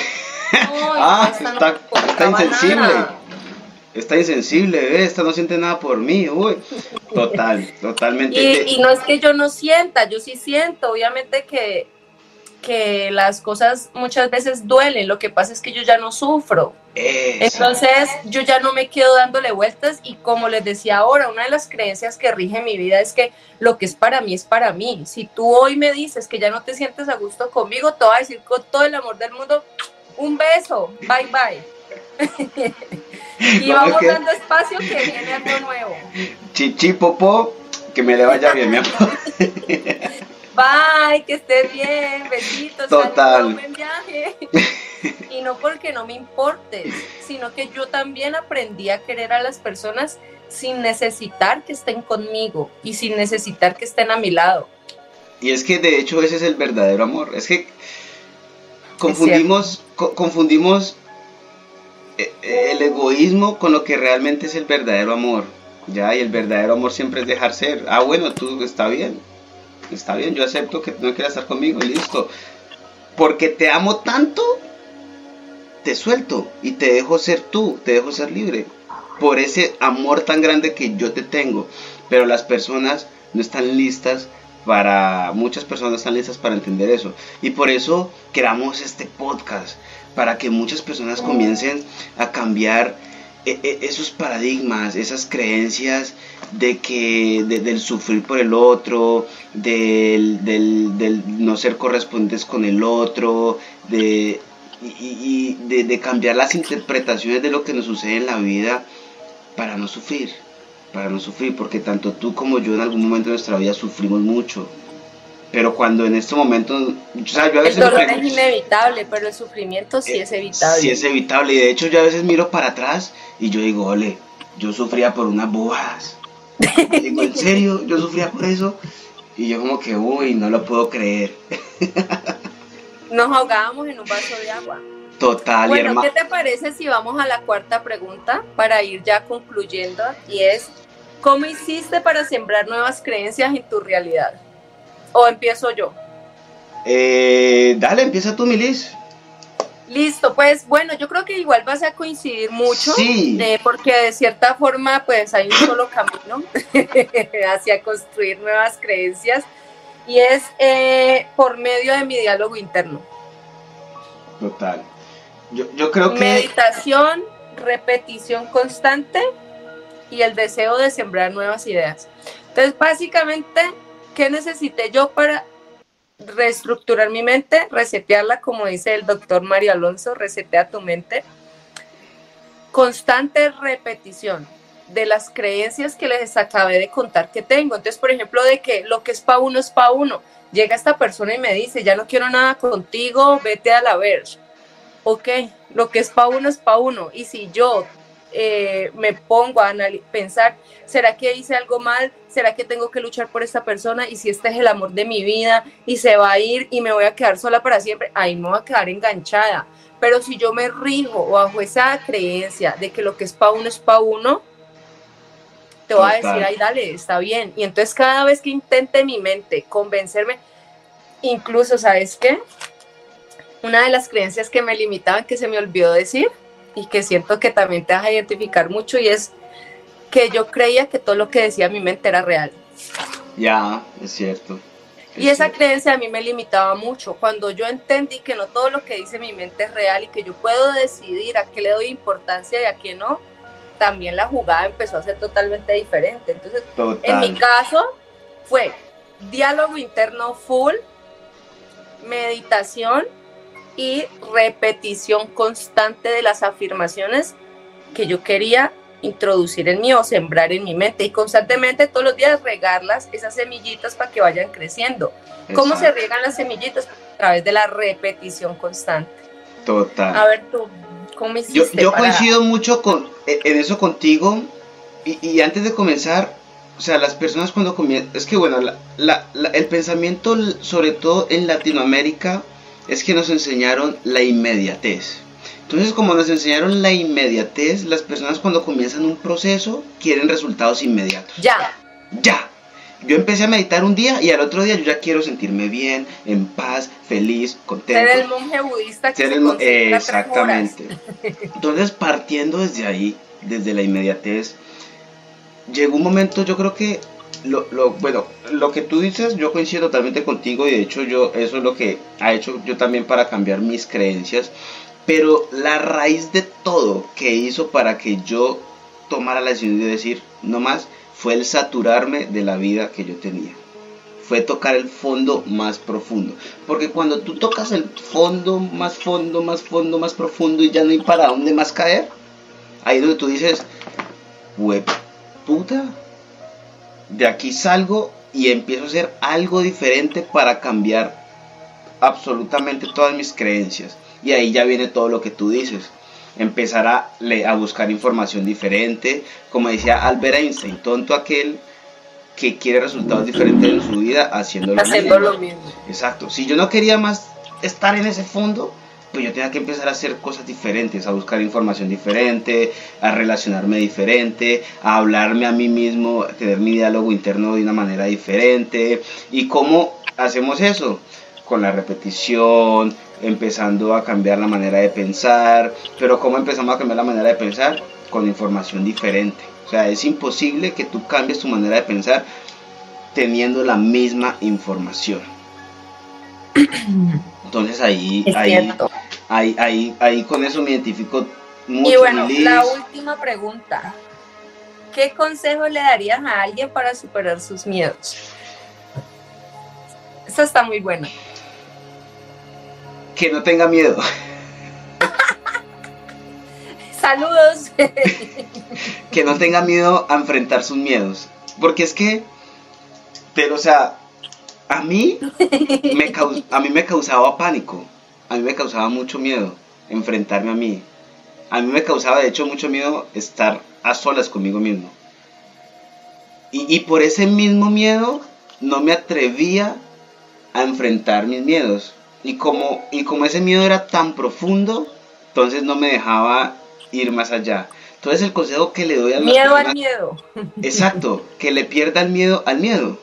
ah, está, insensible. Está insensible, esta no siente nada por mí, uy. Total, totalmente. Y, y, no es que yo no sienta, yo sí siento, obviamente que, que las cosas muchas veces duelen, lo que pasa es que yo ya no sufro. Entonces yo ya no me quedo dándole vueltas y como les decía ahora, una de las creencias que rige mi vida es que lo que es para mí es para mí. Si tú hoy me dices que ya no te sientes a gusto conmigo, te voy a decir con todo el amor del mundo, un beso, bye bye. y vamos dando espacio que viene algo nuevo. Chichi, popo, que me le vaya bien, mi amor. Bye, que estés bien, besitos. Total. Buen viaje. y no porque no me importes, sino que yo también aprendí a querer a las personas sin necesitar que estén conmigo y sin necesitar que estén a mi lado. Y es que de hecho ese es el verdadero amor. Es que confundimos, confundimos eh, eh, el egoísmo con lo que realmente es el verdadero amor. Ya, y el verdadero amor siempre es dejar ser. Ah, bueno, tú está bien está bien, yo acepto que no quieras estar conmigo y listo. Porque te amo tanto, te suelto y te dejo ser tú, te dejo ser libre. Por ese amor tan grande que yo te tengo. Pero las personas no están listas para, muchas personas están listas para entender eso. Y por eso creamos este podcast, para que muchas personas comiencen a cambiar esos paradigmas, esas creencias de que del sufrir por el otro, del, no ser correspondientes con el otro, de, y, de, cambiar las interpretaciones de lo que nos sucede en la vida para no sufrir, para no sufrir, porque tanto tú como yo en algún momento de nuestra vida sufrimos mucho, pero cuando en este momento, o sea, yo a veces... El dolor es inevitable, pero el sufrimiento sí eh, es evitable. Sí es evitable, y de hecho yo a veces miro para atrás y yo digo, ole, yo sufría por unas bobadas. digo, ¿en serio? Yo sufría por eso. Y yo como que, uy, no lo puedo creer. Nos ahogábamos en un vaso de agua. Total, bueno, ¿qué te parece si vamos a la cuarta pregunta para ir ya concluyendo? Y es, ¿cómo hiciste para sembrar nuevas creencias en tu realidad? ¿O empiezo yo? Eh, dale, empieza tú, Milis. Listo, pues bueno, yo creo que igual vas a coincidir mucho, sí. Eh, porque de cierta forma pues hay un solo camino hacia construir nuevas creencias y es eh, por medio de mi diálogo interno. Total. Yo, yo creo que... Meditación, repetición constante y el deseo de sembrar nuevas ideas. Entonces, básicamente ¿Qué necesité yo para reestructurar mi mente, resetearla, como dice el doctor Mario Alonso, resetea tu mente? Constante repetición de las creencias que les acabé de contar que tengo. Entonces, por ejemplo, de que lo que es para uno es para uno. Llega esta persona y me dice, ya no quiero nada contigo, vete a la ver. Ok, lo que es para uno es para uno. Y si yo eh, me pongo a pensar, ¿será que hice algo mal? ¿Será que tengo que luchar por esta persona? Y si este es el amor de mi vida y se va a ir y me voy a quedar sola para siempre, ahí me voy a quedar enganchada. Pero si yo me rijo bajo esa creencia de que lo que es para uno es para uno, te voy a decir, ay, dale, está bien. Y entonces cada vez que intente mi mente convencerme, incluso, ¿sabes qué? Una de las creencias que me limitaban, que se me olvidó decir, y que siento que también te vas a identificar mucho y es que yo creía que todo lo que decía mi mente era real. Ya, es cierto. y esa creencia a mí me limitaba mucho. Cuando yo entendí que no todo lo que dice mi mente es real y que yo puedo decidir a qué le doy importancia y a qué no, también la jugada empezó a ser totalmente diferente. Entonces, en mi caso fue diálogo interno full, meditación, y repetición constante de las afirmaciones que yo quería introducir en mí o sembrar en mi mente y constantemente todos los días regarlas, esas semillitas para que vayan creciendo. ¿Cómo se riegan las semillitas? A través de la repetición constante. Total. A ver tú, ¿cómo hiciste? Yo, coincido mucho con, e, en eso contigo y, y, antes de comenzar, o sea, las personas cuando comienzan, es que bueno, la, el pensamiento sobre todo en Latinoamérica es que nos enseñaron la inmediatez. Entonces, como nos enseñaron la inmediatez, las personas cuando comienzan un proceso quieren resultados inmediatos. Ya. Ya. Yo empecé a meditar un día y al otro día yo ya quiero sentirme bien, en paz, feliz, contento. Ser el monje budista que se Exactamente. Entonces, partiendo desde ahí, desde la inmediatez, llegó un momento, yo creo que lo, bueno, lo que tú dices, yo coincido totalmente contigo y de hecho yo, eso es lo que ha hecho yo también para cambiar mis creencias. Pero la raíz de todo que hizo para que yo tomara la decisión de decir no más fue el saturarme de la vida que yo tenía. Fue tocar el fondo más profundo. Porque cuando tú tocas el fondo, más fondo, más fondo, más profundo y ya no hay para dónde más caer, ahí es donde tú dices, web puta, de aquí salgo y empiezo a hacer algo diferente para cambiar absolutamente todas mis creencias. Y ahí ya viene todo lo que tú dices. Empezar a, a buscar información diferente. Como decía Albert Einstein, tonto aquel que quiere resultados diferentes en su vida haciendo lo, lo mismo. Exacto. Si yo no quería más estar en ese fondo, pues yo tenía que empezar a hacer cosas diferentes, a buscar información diferente, a relacionarme diferente, a hablarme a mí mismo, a tener mi diálogo interno de una manera diferente. ¿Y cómo hacemos eso? Con la repetición, empezando a cambiar la manera de pensar. Pero ¿cómo empezamos a cambiar la manera de pensar? Con información diferente. O sea, es imposible que tú cambies tu manera de pensar teniendo la misma información. Entonces ahí, ahí, ahí, ahí, ahí, con eso me identifico mucho. Y bueno, la última pregunta. ¿Qué consejo le darías a alguien para superar sus miedos? Esta está muy buena. Que no tenga miedo. Saludos. que no tenga miedo a enfrentar sus miedos. Porque es que, pero o sea, a mí me, a mí me causaba pánico, a mí me causaba mucho miedo enfrentarme a mí. A mí me causaba de hecho mucho miedo estar a solas conmigo mismo. Y, y por ese mismo miedo no me atrevía a enfrentar mis miedos. Y como, y como ese miedo era tan profundo, entonces no me dejaba ir más allá. Entonces el consejo que le doy a Miedo al miedo. Exacto, que le pierda el miedo al miedo.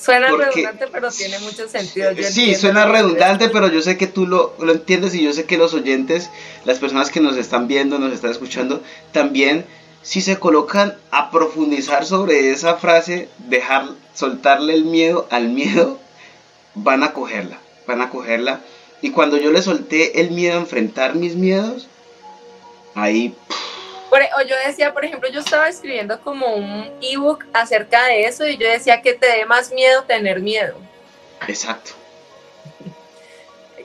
Suena redundante, pero tiene mucho sentido. sí, suena redundante, pero yo sé que tú lo, lo, entiendes y yo sé que los oyentes, las personas que nos están viendo, nos están escuchando, también, si se colocan a profundizar sobre esa frase, dejar, soltarle el miedo al miedo, van a cogerla, van a cogerla. Y cuando yo le solté el miedo a enfrentar mis miedos, ahí... o yo decía, por ejemplo, yo estaba escribiendo como un ebook acerca de eso y yo decía que te dé más miedo tener miedo. Exacto.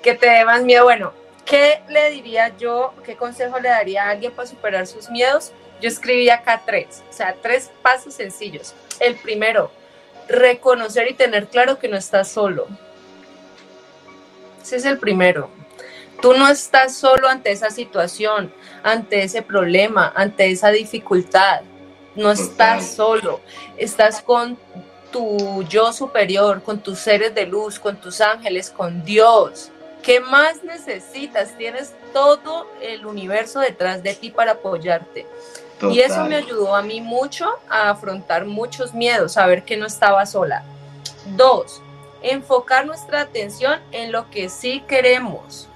Que te dé más miedo. Bueno, ¿qué le diría yo, qué consejo le daría a alguien para superar sus miedos? Yo escribí acá tres, o sea, tres pasos sencillos. El primero, reconocer y tener claro que no estás solo. Ese es el primero. Tú no estás solo ante esa situación, ante ese problema, ante esa dificultad. No estás solo, estás con tu yo superior, con tus seres de luz, con tus ángeles, con Dios. ¿Qué más necesitas? Tienes todo el universo detrás de ti para apoyarte. Y eso me ayudó a mí mucho a afrontar muchos miedos, a ver que no estaba sola. Dos, enfocar nuestra atención en lo que sí queremos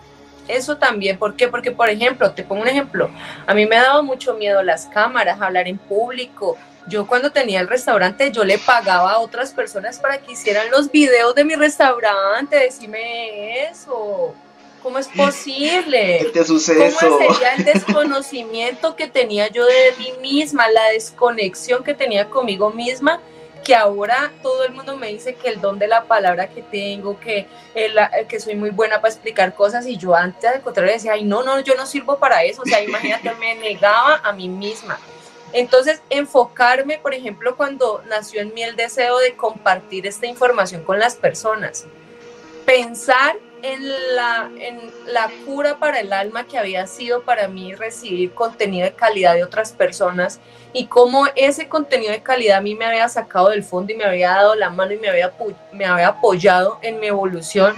eso también, ¿por qué? Porque, por ejemplo, te pongo un ejemplo, a mí me ha dado mucho miedo las cámaras, hablar en público. Yo cuando tenía el restaurante, yo le pagaba a otras personas para que hicieran los videos de mi restaurante, decime eso. ¿Cómo es posible? ¿Qué te sucede ¿Cómo sería el desconocimiento que tenía yo de mí misma, la desconexión que tenía conmigo misma? Que ahora todo el mundo me dice que el don de la palabra que tengo, que, el, que soy muy buena para explicar cosas y yo antes de contrario decía, ay, no, no, yo no sirvo para eso, o sea, imagínate, me negaba a mí misma. Entonces, enfocarme, por ejemplo, cuando nació en mí el deseo de compartir esta información con las personas, pensar en la, en la cura para el alma que había sido para mí recibir contenido de calidad de otras personas y cómo ese contenido de calidad a mí me había sacado del fondo y me había dado la mano y me había, me había apoyado en mi evolución.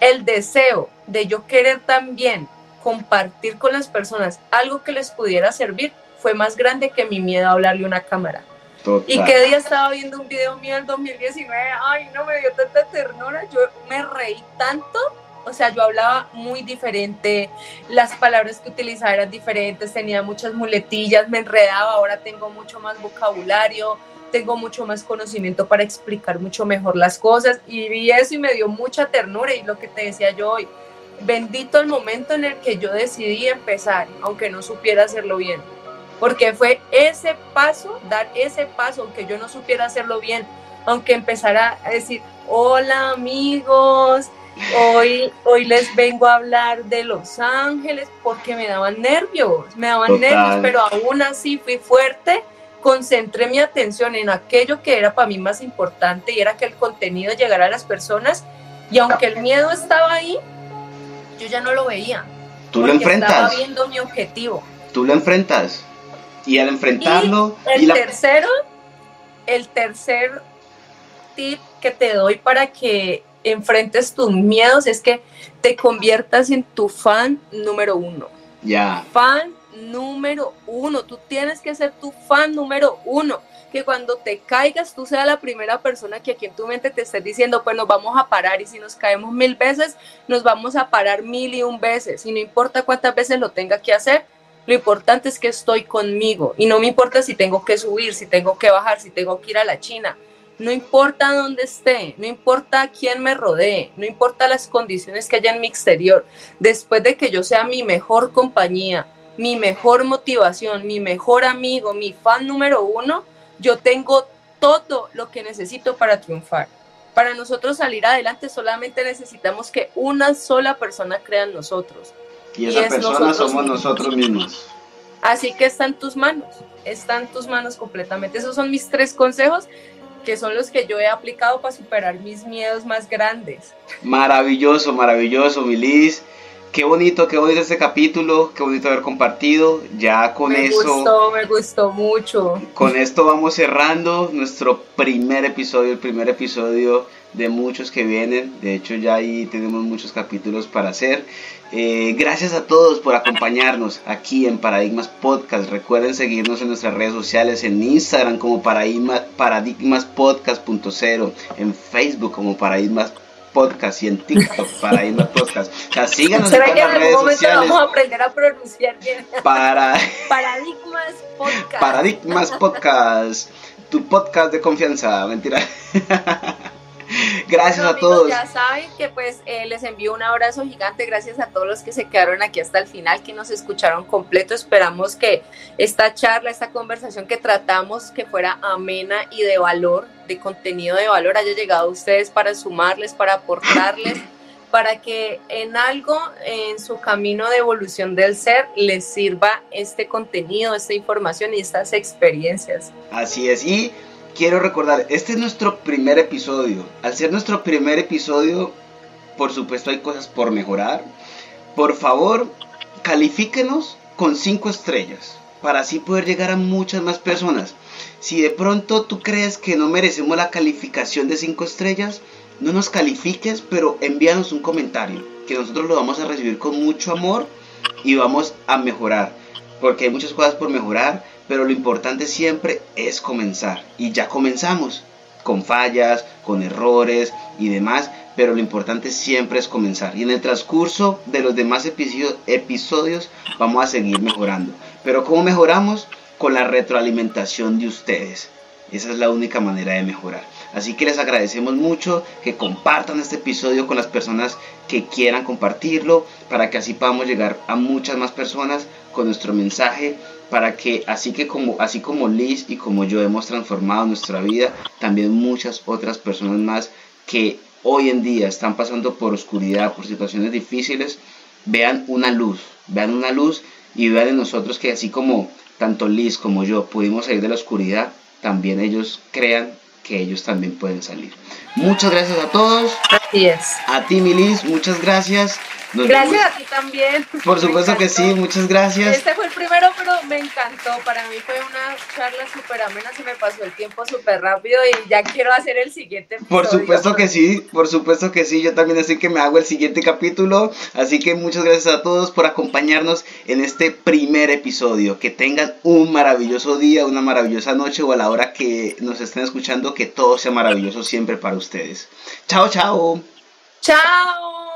El deseo de yo querer también compartir con las personas algo que les pudiera servir fue más grande que mi miedo a hablarle a una cámara. Y qué día estaba viendo un video mío del 2019, ay, no me dio tanta ternura, yo me reí tanto O sea, yo hablaba muy diferente, las palabras que utilizaba eran diferentes, tenía muchas muletillas, me enredaba, ahora tengo mucho más vocabulario, tengo mucho más conocimiento para explicar mucho mejor las cosas y vi eso y me dio mucha ternura y lo que te decía yo hoy, bendito el momento en el que yo decidí empezar, aunque no supiera hacerlo bien, porque fue ese paso, dar ese paso, aunque yo no supiera hacerlo bien, aunque empezara a decir, hola amigos, hoy, hoy les vengo a hablar de Los Ángeles porque me daban nervios, me daban nervios, pero aún así fui fuerte, concentré mi atención en aquello que era para mí más importante y era que el contenido llegara a las personas y aunque el miedo estaba ahí, yo ya no lo veía. Tú lo enfrentas. Estaba viendo mi objetivo. Tú lo enfrentas. Y al enfrentarlo... el tercero, el tercer tip que te doy para que enfrentes tus miedos es que te conviertas en tu fan número uno. Ya. Fan número uno. Tú tienes que ser tu fan número uno. Que cuando te caigas tú seas la primera persona que aquí en tu mente te esté diciendo, pues nos vamos a parar y si nos caemos mil veces, nos vamos a parar mil y un veces. Y no importa cuántas veces lo tenga que hacer, lo importante es que estoy conmigo. Y no me importa si tengo que subir, si tengo que bajar, si tengo que ir a la China no importa dónde esté, no importa quién me rodee, no importa las condiciones que haya en mi exterior, después de que yo sea mi mejor compañía, mi mejor motivación, mi mejor amigo, mi fan número uno, yo tengo todo lo que necesito para triunfar. Para nosotros salir adelante solamente necesitamos que una sola persona crea en nosotros. Y esa persona somos nosotros mismos. Así que está en tus manos, está en tus manos completamente. Esos son mis tres consejos que son los que yo he aplicado para superar mis miedos más grandes. Maravilloso, maravilloso, Milis. Qué bonito, qué bonito este capítulo, qué bonito haber compartido. Ya con me eso. Me gustó, me gustó mucho. Con esto vamos cerrando nuestro primer episodio, el primer episodio de muchos que vienen. De hecho, ya ahí tenemos muchos capítulos para hacer. Eh, gracias a todos por acompañarnos aquí en Paradigmas Podcast. Recuerden seguirnos en nuestras redes sociales, en Instagram como Paradigma, Paradigmas Podcast.0, en Facebook como Paradigmas Podcast y en TikTok Paradigmas Podcast. O sea, síganos en todas las redes sociales. Vamos a aprender a pronunciar bien. Para... Paradigmas Podcast. Paradigmas Podcast. Tu podcast de confianza, mentira. Gracias a todos. Ya saben que pues eh, les envío un abrazo gigante. Gracias a todos los que se quedaron aquí hasta el final, que nos escucharon completo. Esperamos que esta charla, esta conversación que tratamos que fuera amena y de valor, de contenido de valor, haya llegado a ustedes para sumarles, para aportarles. para que en algo en su camino de evolución del ser les sirva este contenido, esta información y estas experiencias. Así es, y quiero recordar, este es nuestro primer episodio. Al ser nuestro primer episodio, por supuesto hay cosas por mejorar. Por favor, califíquenos con 5 estrellas para así poder llegar a muchas más personas. Si de pronto tú crees que no merecemos la calificación de 5 estrellas, no nos califiques, pero envíanos un comentario, que nosotros lo vamos a recibir con mucho amor y vamos a mejorar, porque hay muchas cosas por mejorar pero lo importante siempre es comenzar. Y ya comenzamos, con fallas, con errores y demás, pero lo importante siempre es comenzar. Y en el transcurso de los demás episodios vamos a seguir mejorando. Pero ¿cómo mejoramos? Con la retroalimentación de ustedes. Esa es la única manera de mejorar. Así que les agradecemos mucho que compartan este episodio con las personas que quieran compartirlo para que así podamos llegar a muchas más personas con nuestro mensaje para que así que como así como Liz y como yo hemos transformado nuestra vida, también muchas otras personas más que hoy en día están pasando por oscuridad, por situaciones difíciles, vean una luz, vean una luz y vean en nosotros que así como tanto Liz como yo pudimos salir de la oscuridad, también ellos crean que ellos también pueden salir. Muchas gracias a todos. Así es. A ti, Milis, muchas gracias gracias a ti también. Por supuesto que sí, muchas gracias. Este fue el primero, pero me encantó. Para mí fue una charla súper amena, se me pasó el tiempo súper rápido y ya quiero hacer el siguiente Por supuesto que sí, por supuesto que sí. Yo también estoy que me hago el siguiente capítulo. Así que muchas gracias a todos por acompañarnos en este primer episodio. Que tengan un maravilloso día, una maravillosa noche o a la hora que nos estén escuchando, que todo sea maravilloso siempre para ustedes. Chao, chao. Chao.